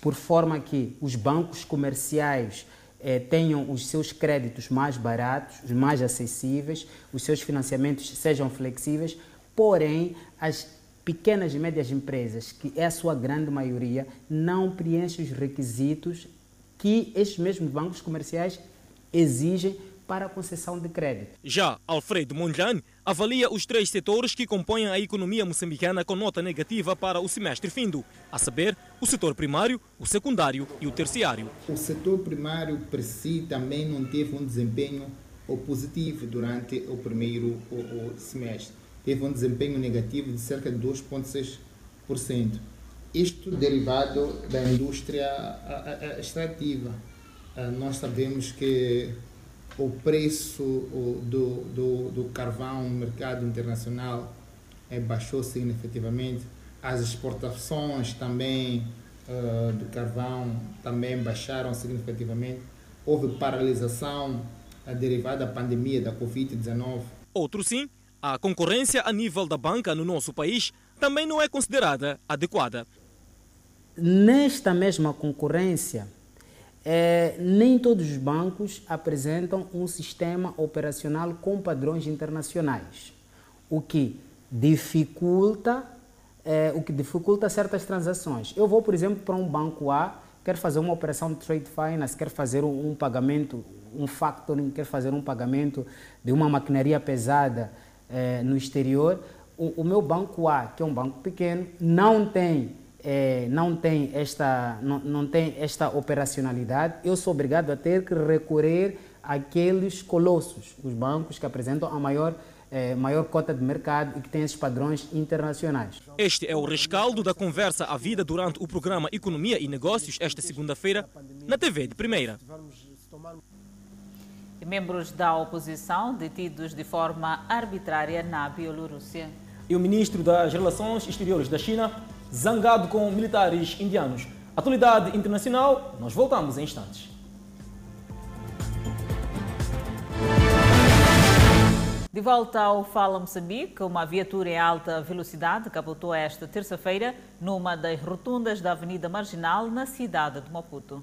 por forma que os bancos comerciais eh, tenham os seus créditos mais baratos, mais acessíveis, os seus financiamentos sejam flexíveis, porém as pequenas e médias empresas, que é a sua grande maioria, não preenchem os requisitos que estes mesmos bancos comerciais exigem para a concessão de crédito. Já Alfredo Mondlane avalia os três setores que compõem a economia moçambicana com nota negativa para o semestre findo, a saber, o setor primário, o secundário e o terciário. O setor primário per si também não teve um desempenho positivo durante o primeiro semestre teve um desempenho negativo de cerca de 2,6%. Isto derivado da indústria extrativa. Ah, nós sabemos que o preço do, do, do carvão no mercado internacional é, baixou significativamente. As exportações também uh, do carvão também baixaram significativamente. Houve paralisação uh, derivada da pandemia da Covid-19. Outro sim a concorrência a nível da banca no nosso país também não é considerada adequada. Nesta mesma concorrência, é, nem todos os bancos apresentam um sistema operacional com padrões internacionais, o que dificulta, é, o que dificulta certas transações. Eu vou, por exemplo, para um banco A, quero fazer uma operação de trade finance, quero fazer um, um pagamento, um factoring, quero fazer um pagamento de uma maquinaria pesada eh, no exterior, o, o, meu banco A, que é um banco pequeno, não tem, eh, não tem, esta, não, não tem esta operacionalidade. Eu sou obrigado a ter que recorrer àqueles colossos, os bancos que apresentam a maior é, maior cota de mercado e que tem esses padrões internacionais. Este é o rescaldo da conversa à vida durante o programa Economia e Negócios, esta segunda-feira, na TV de Primeira membros da oposição detidos de forma arbitrária na Bielorrússia. E o ministro das Relações Exteriores da China, zangado com militares indianos. Atualidade internacional, nós voltamos em instantes. De volta ao Fala Moçambique, uma viatura em alta velocidade capotou esta terça-feira numa das rotundas da Avenida Marginal, na cidade de Maputo.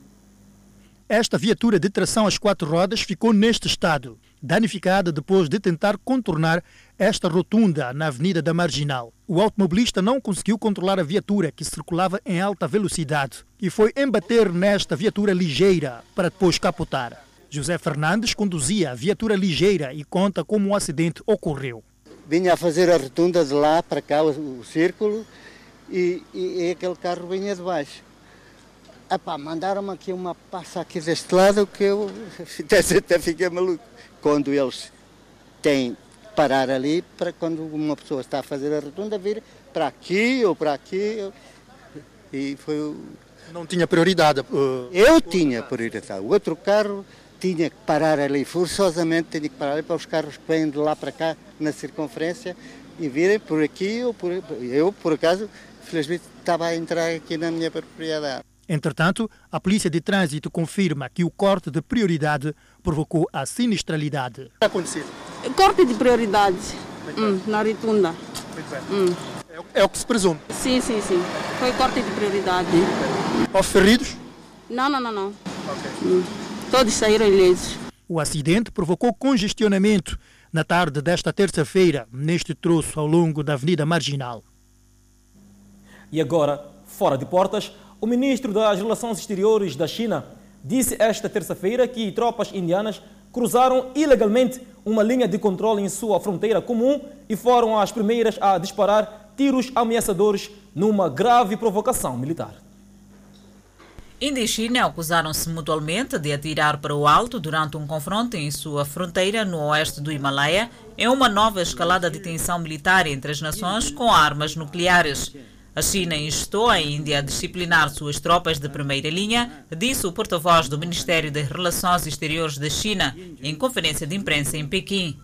Esta viatura de tração às quatro rodas ficou neste estado, danificada depois de tentar contornar esta rotunda na Avenida da Marginal. O automobilista não conseguiu controlar a viatura que circulava em alta velocidade e foi embater nesta viatura ligeira para depois capotar. José Fernandes conduzia a viatura ligeira e conta como o acidente ocorreu. Vinha a fazer a rotunda de lá para cá, o, círculo, e, e, e aquele carro vinha de baixo. Epá, mandaram-me aqui uma passa aqui deste lado que eu até fiquei maluco. Quando eles têm parar ali para quando uma pessoa está a fazer a rotunda vir para aqui ou para aqui. E foi. Não tinha prioridade? Uh... Eu tinha prioridade. O outro carro tinha que parar ali, forçosamente tinha que parar ali para os carros que vêm de lá para cá na circunferência e virem por aqui ou por... Eu, por acaso, felizmente estava a entrar aqui na minha propriedade. Entretanto, a Polícia de Trânsito confirma que o corte de prioridade provocou a sinistralidade. O que é acontecido? Corte de prioridade hum, na rotunda. Hum. É, é, o que se presume? Sim, sim, sim. Foi corte de prioridade. Houve feridos? Não, não, não, não. Hum. Todos saíram ilesos. O acidente provocou congestionamento na tarde desta terça-feira, neste troço ao longo da Avenida Marginal. E agora, fora de portas, o ministro das Relações Exteriores da China disse esta terça-feira que tropas indianas cruzaram ilegalmente uma linha de controle em sua fronteira comum e foram as primeiras a disparar tiros ameaçadores numa grave provocação militar. Índia e China acusaram-se mutualmente de atirar para o alto durante um confronto em sua fronteira no oeste do Himalaia, em uma nova escalada de tensão militar entre as nações com armas nucleares. A China instou a Índia a disciplinar suas tropas de primeira linha, disse o porta-voz do Ministério das Relações Exteriores da China em conferência de imprensa em Pequim.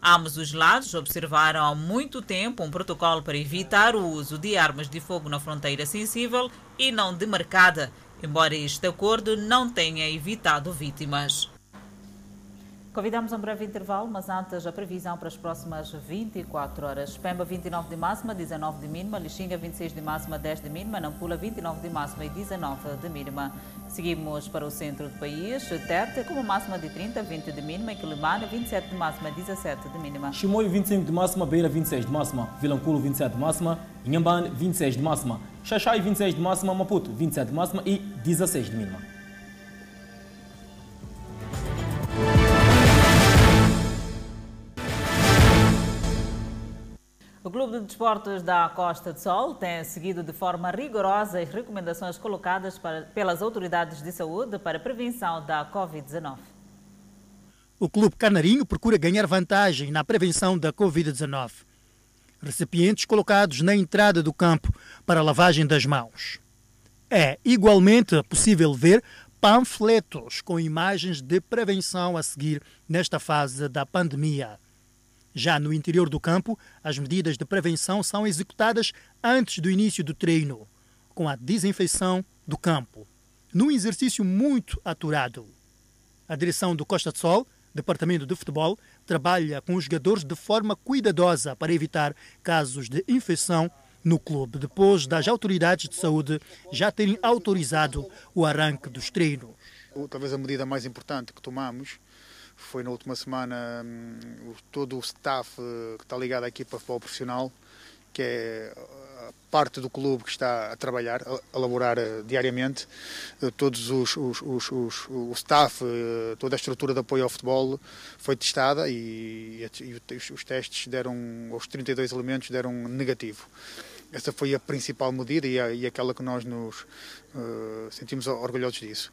Ambos os lados observaram há muito tempo um protocolo para evitar o uso de armas de fogo na fronteira sensível e não demarcada, embora este acordo não tenha evitado vítimas. Convidamos um breve intervalo, mas antes a previsão para as próximas 24 horas. Pemba 29 de máxima, 19 de mínima, Lixinga 26 de máxima, 10 de mínima, Nampula 29 de máxima e 19 de mínima. Seguimos para o centro do país, Tete com uma máxima de 30, 20 de mínima, Quilimane 27 de máxima, 17 de mínima. Chimoio 25 de máxima, Beira 26 de máxima, Vilanculo 27 de máxima, Inhambane 26 de máxima, Xaxai 26 de máxima, Maputo 27 de máxima e 16 de mínima. O Clube de Desportos da Costa do Sol tem seguido de forma rigorosa as recomendações colocadas para, pelas autoridades de saúde para a prevenção da Covid-19. O Clube Canarinho procura ganhar vantagem na prevenção da Covid-19. Recipientes colocados na entrada do campo para lavagem das mãos. É igualmente possível ver panfletos com imagens de prevenção a seguir nesta fase da pandemia. Já no interior do campo, as medidas de prevenção são executadas antes do início do treino, com a desinfecção do campo, num exercício muito aturado. A direção do Costa de Sol, Departamento de Futebol, trabalha com os jogadores de forma cuidadosa para evitar casos de infecção no clube, depois das autoridades de saúde já terem autorizado o arranque dos treinos. Talvez a medida mais importante que tomamos foi na última semana hum, todo o staff eh, que está ligado à equipa de futebol profissional, que é a parte do clube que está a trabalhar, a elaborar eh, diariamente, eh, todos os, os, os, os, o staff, toda a estrutura de apoio ao futebol foi testada e, e os testes deram, os 32 elementos deram negativo. Essa foi a principal medida e, a, e aquela que nós nos uh, sentimos orgulhosos disso.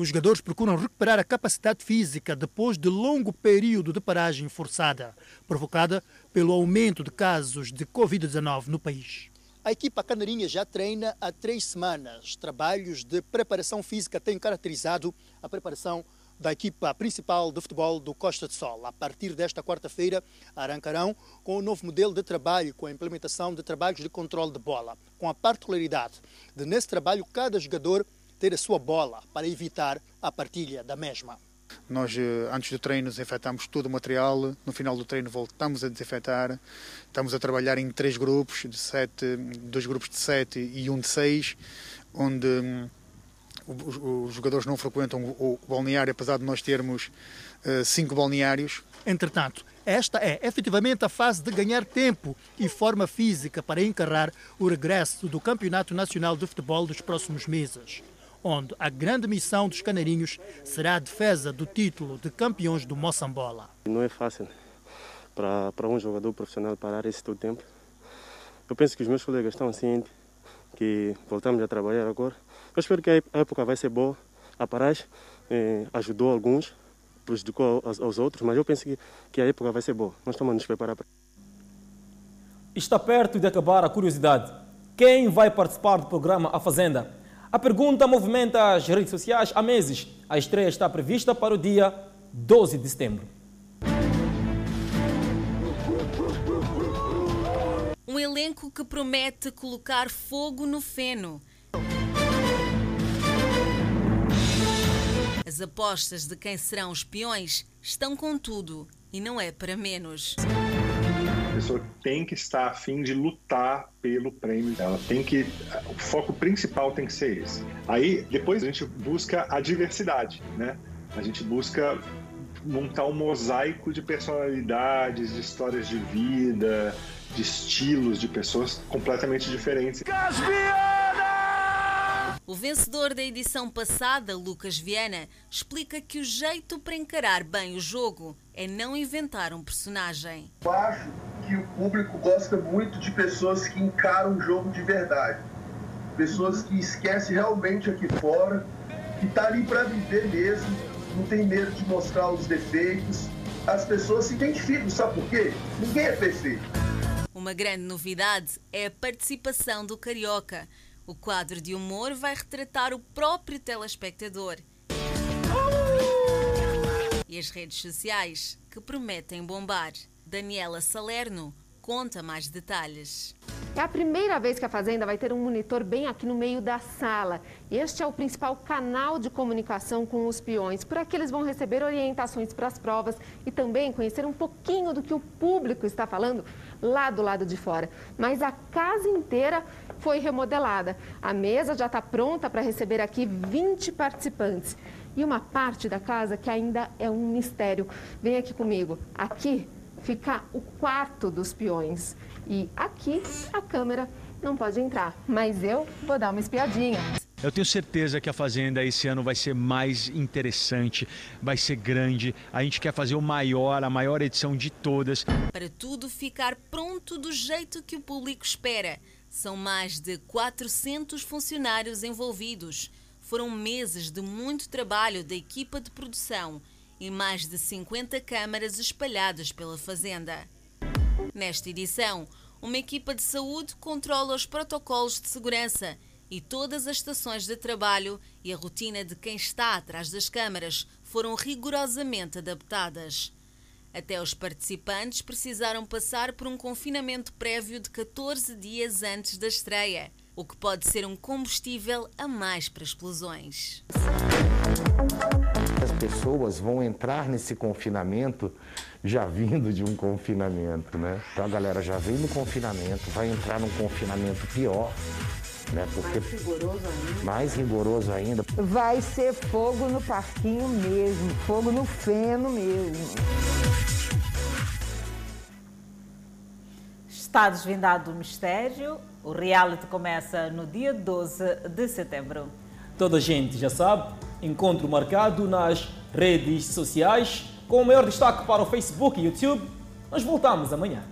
Os jogadores procuram recuperar a capacidade física depois de longo período de paragem forçada, provocada pelo aumento de casos de Covid-19 no país. A equipa canarinha já treina há três semanas. Trabalhos de preparação física têm caracterizado a preparação da equipa principal de futebol do Costa de Sol. A partir desta quarta-feira, arrancarão com um novo modelo de trabalho, com a implementação de trabalhos de controle de bola, com a particularidade de, nesse trabalho, cada jogador ter a sua bola para evitar a partilha da mesma. Nós, eh, antes do treino, desinfetamos todo o material. No final do treino, voltamos a desinfetar. Estamos a trabalhar em três grupos, de sete, dois grupos de sete e um de seis, onde hum, os, os, jogadores não frequentam o, o, balneário, apesar de nós termos uh, cinco balneários. Entretanto, esta é efetivamente a fase de ganhar tempo e forma física para encarar o regresso do Campeonato Nacional de Futebol dos próximos meses onde a grande missão dos canarinhos será a defesa do título de campeões do Moçambola. Não é fácil para, para um jogador profissional parar esse todo tempo. Eu penso que os meus colegas estão cientes que voltamos a trabalhar agora. Eu espero que a época vai ser boa. A paragem eh, ajudou alguns, prejudicou aos, aos, outros, mas eu penso que, que a época vai ser boa. Nós estamos a nos preparar para Está perto de acabar a curiosidade. Quem vai participar do programa A Fazenda? A pergunta movimenta as redes sociais há meses. A estreia está prevista para o dia 12 de setembro. Um elenco que promete colocar fogo no feno. As apostas de quem serão os peões estão com tudo e não é para menos. Pessoa tem que estar a fim de lutar pelo prêmio. Ela tem que. O foco principal tem que ser esse. Aí, depois a gente busca a diversidade, né? A gente busca montar um mosaico de personalidades, de histórias de vida, de estilos de pessoas completamente diferentes. O vencedor da edição passada, Lucas Viana, explica que o jeito para encarar bem o jogo é não inventar um personagem. Eu acho que o público gosta muito de pessoas que encaram o jogo de verdade. Pessoas que esquecem realmente aqui fora, que tá ali para viver mesmo, não tem medo de mostrar os defeitos. As pessoas se identificam, sabe por quê? Ninguém é perfeito. Uma grande novidade é a participação do Carioca. O quadro de humor vai retratar o próprio telespectador. E as redes sociais, que prometem bombar. Daniela Salerno conta mais detalhes. É a primeira vez que a Fazenda vai ter um monitor bem aqui no meio da sala. Este é o principal canal de comunicação com os peões. Por aqui eles vão receber orientações para as provas e também conhecer um pouquinho do que o público está falando lá do lado de fora. Mas a casa inteira foi remodelada. A mesa já está pronta para receber aqui 20 participantes. E uma parte da casa que ainda é um mistério. Vem aqui comigo. Aqui fica o quarto dos peões. E aqui a câmera não pode entrar, mas eu vou dar uma espiadinha. Eu tenho certeza que a Fazenda esse ano vai ser mais interessante, vai ser grande. A gente quer fazer o maior, a maior edição de todas. Para tudo ficar pronto do jeito que o público espera. São mais de 400 funcionários envolvidos. Foram meses de muito trabalho da equipa de produção e mais de 50 câmaras espalhadas pela Fazenda. Nesta edição, uma equipa de saúde controla os protocolos de segurança e todas as estações de trabalho e a rotina de quem está atrás das câmaras foram rigorosamente adaptadas. Até os participantes precisaram passar por um confinamento prévio de 14 dias antes da estreia, o que pode ser um combustível a mais para explosões. As pessoas vão entrar nesse confinamento já vindo de um confinamento, né? Então a galera já vem no confinamento, vai entrar num confinamento pior, né? Porque mais rigoroso ainda. Mais rigoroso ainda. Vai ser fogo no parquinho mesmo, fogo no feno mesmo. Está desvendado o mistério. O reality começa no dia 12 de setembro. Toda a gente já sabe, encontro marcado nas redes sociais, com o maior destaque para o Facebook e YouTube. Nós voltamos amanhã.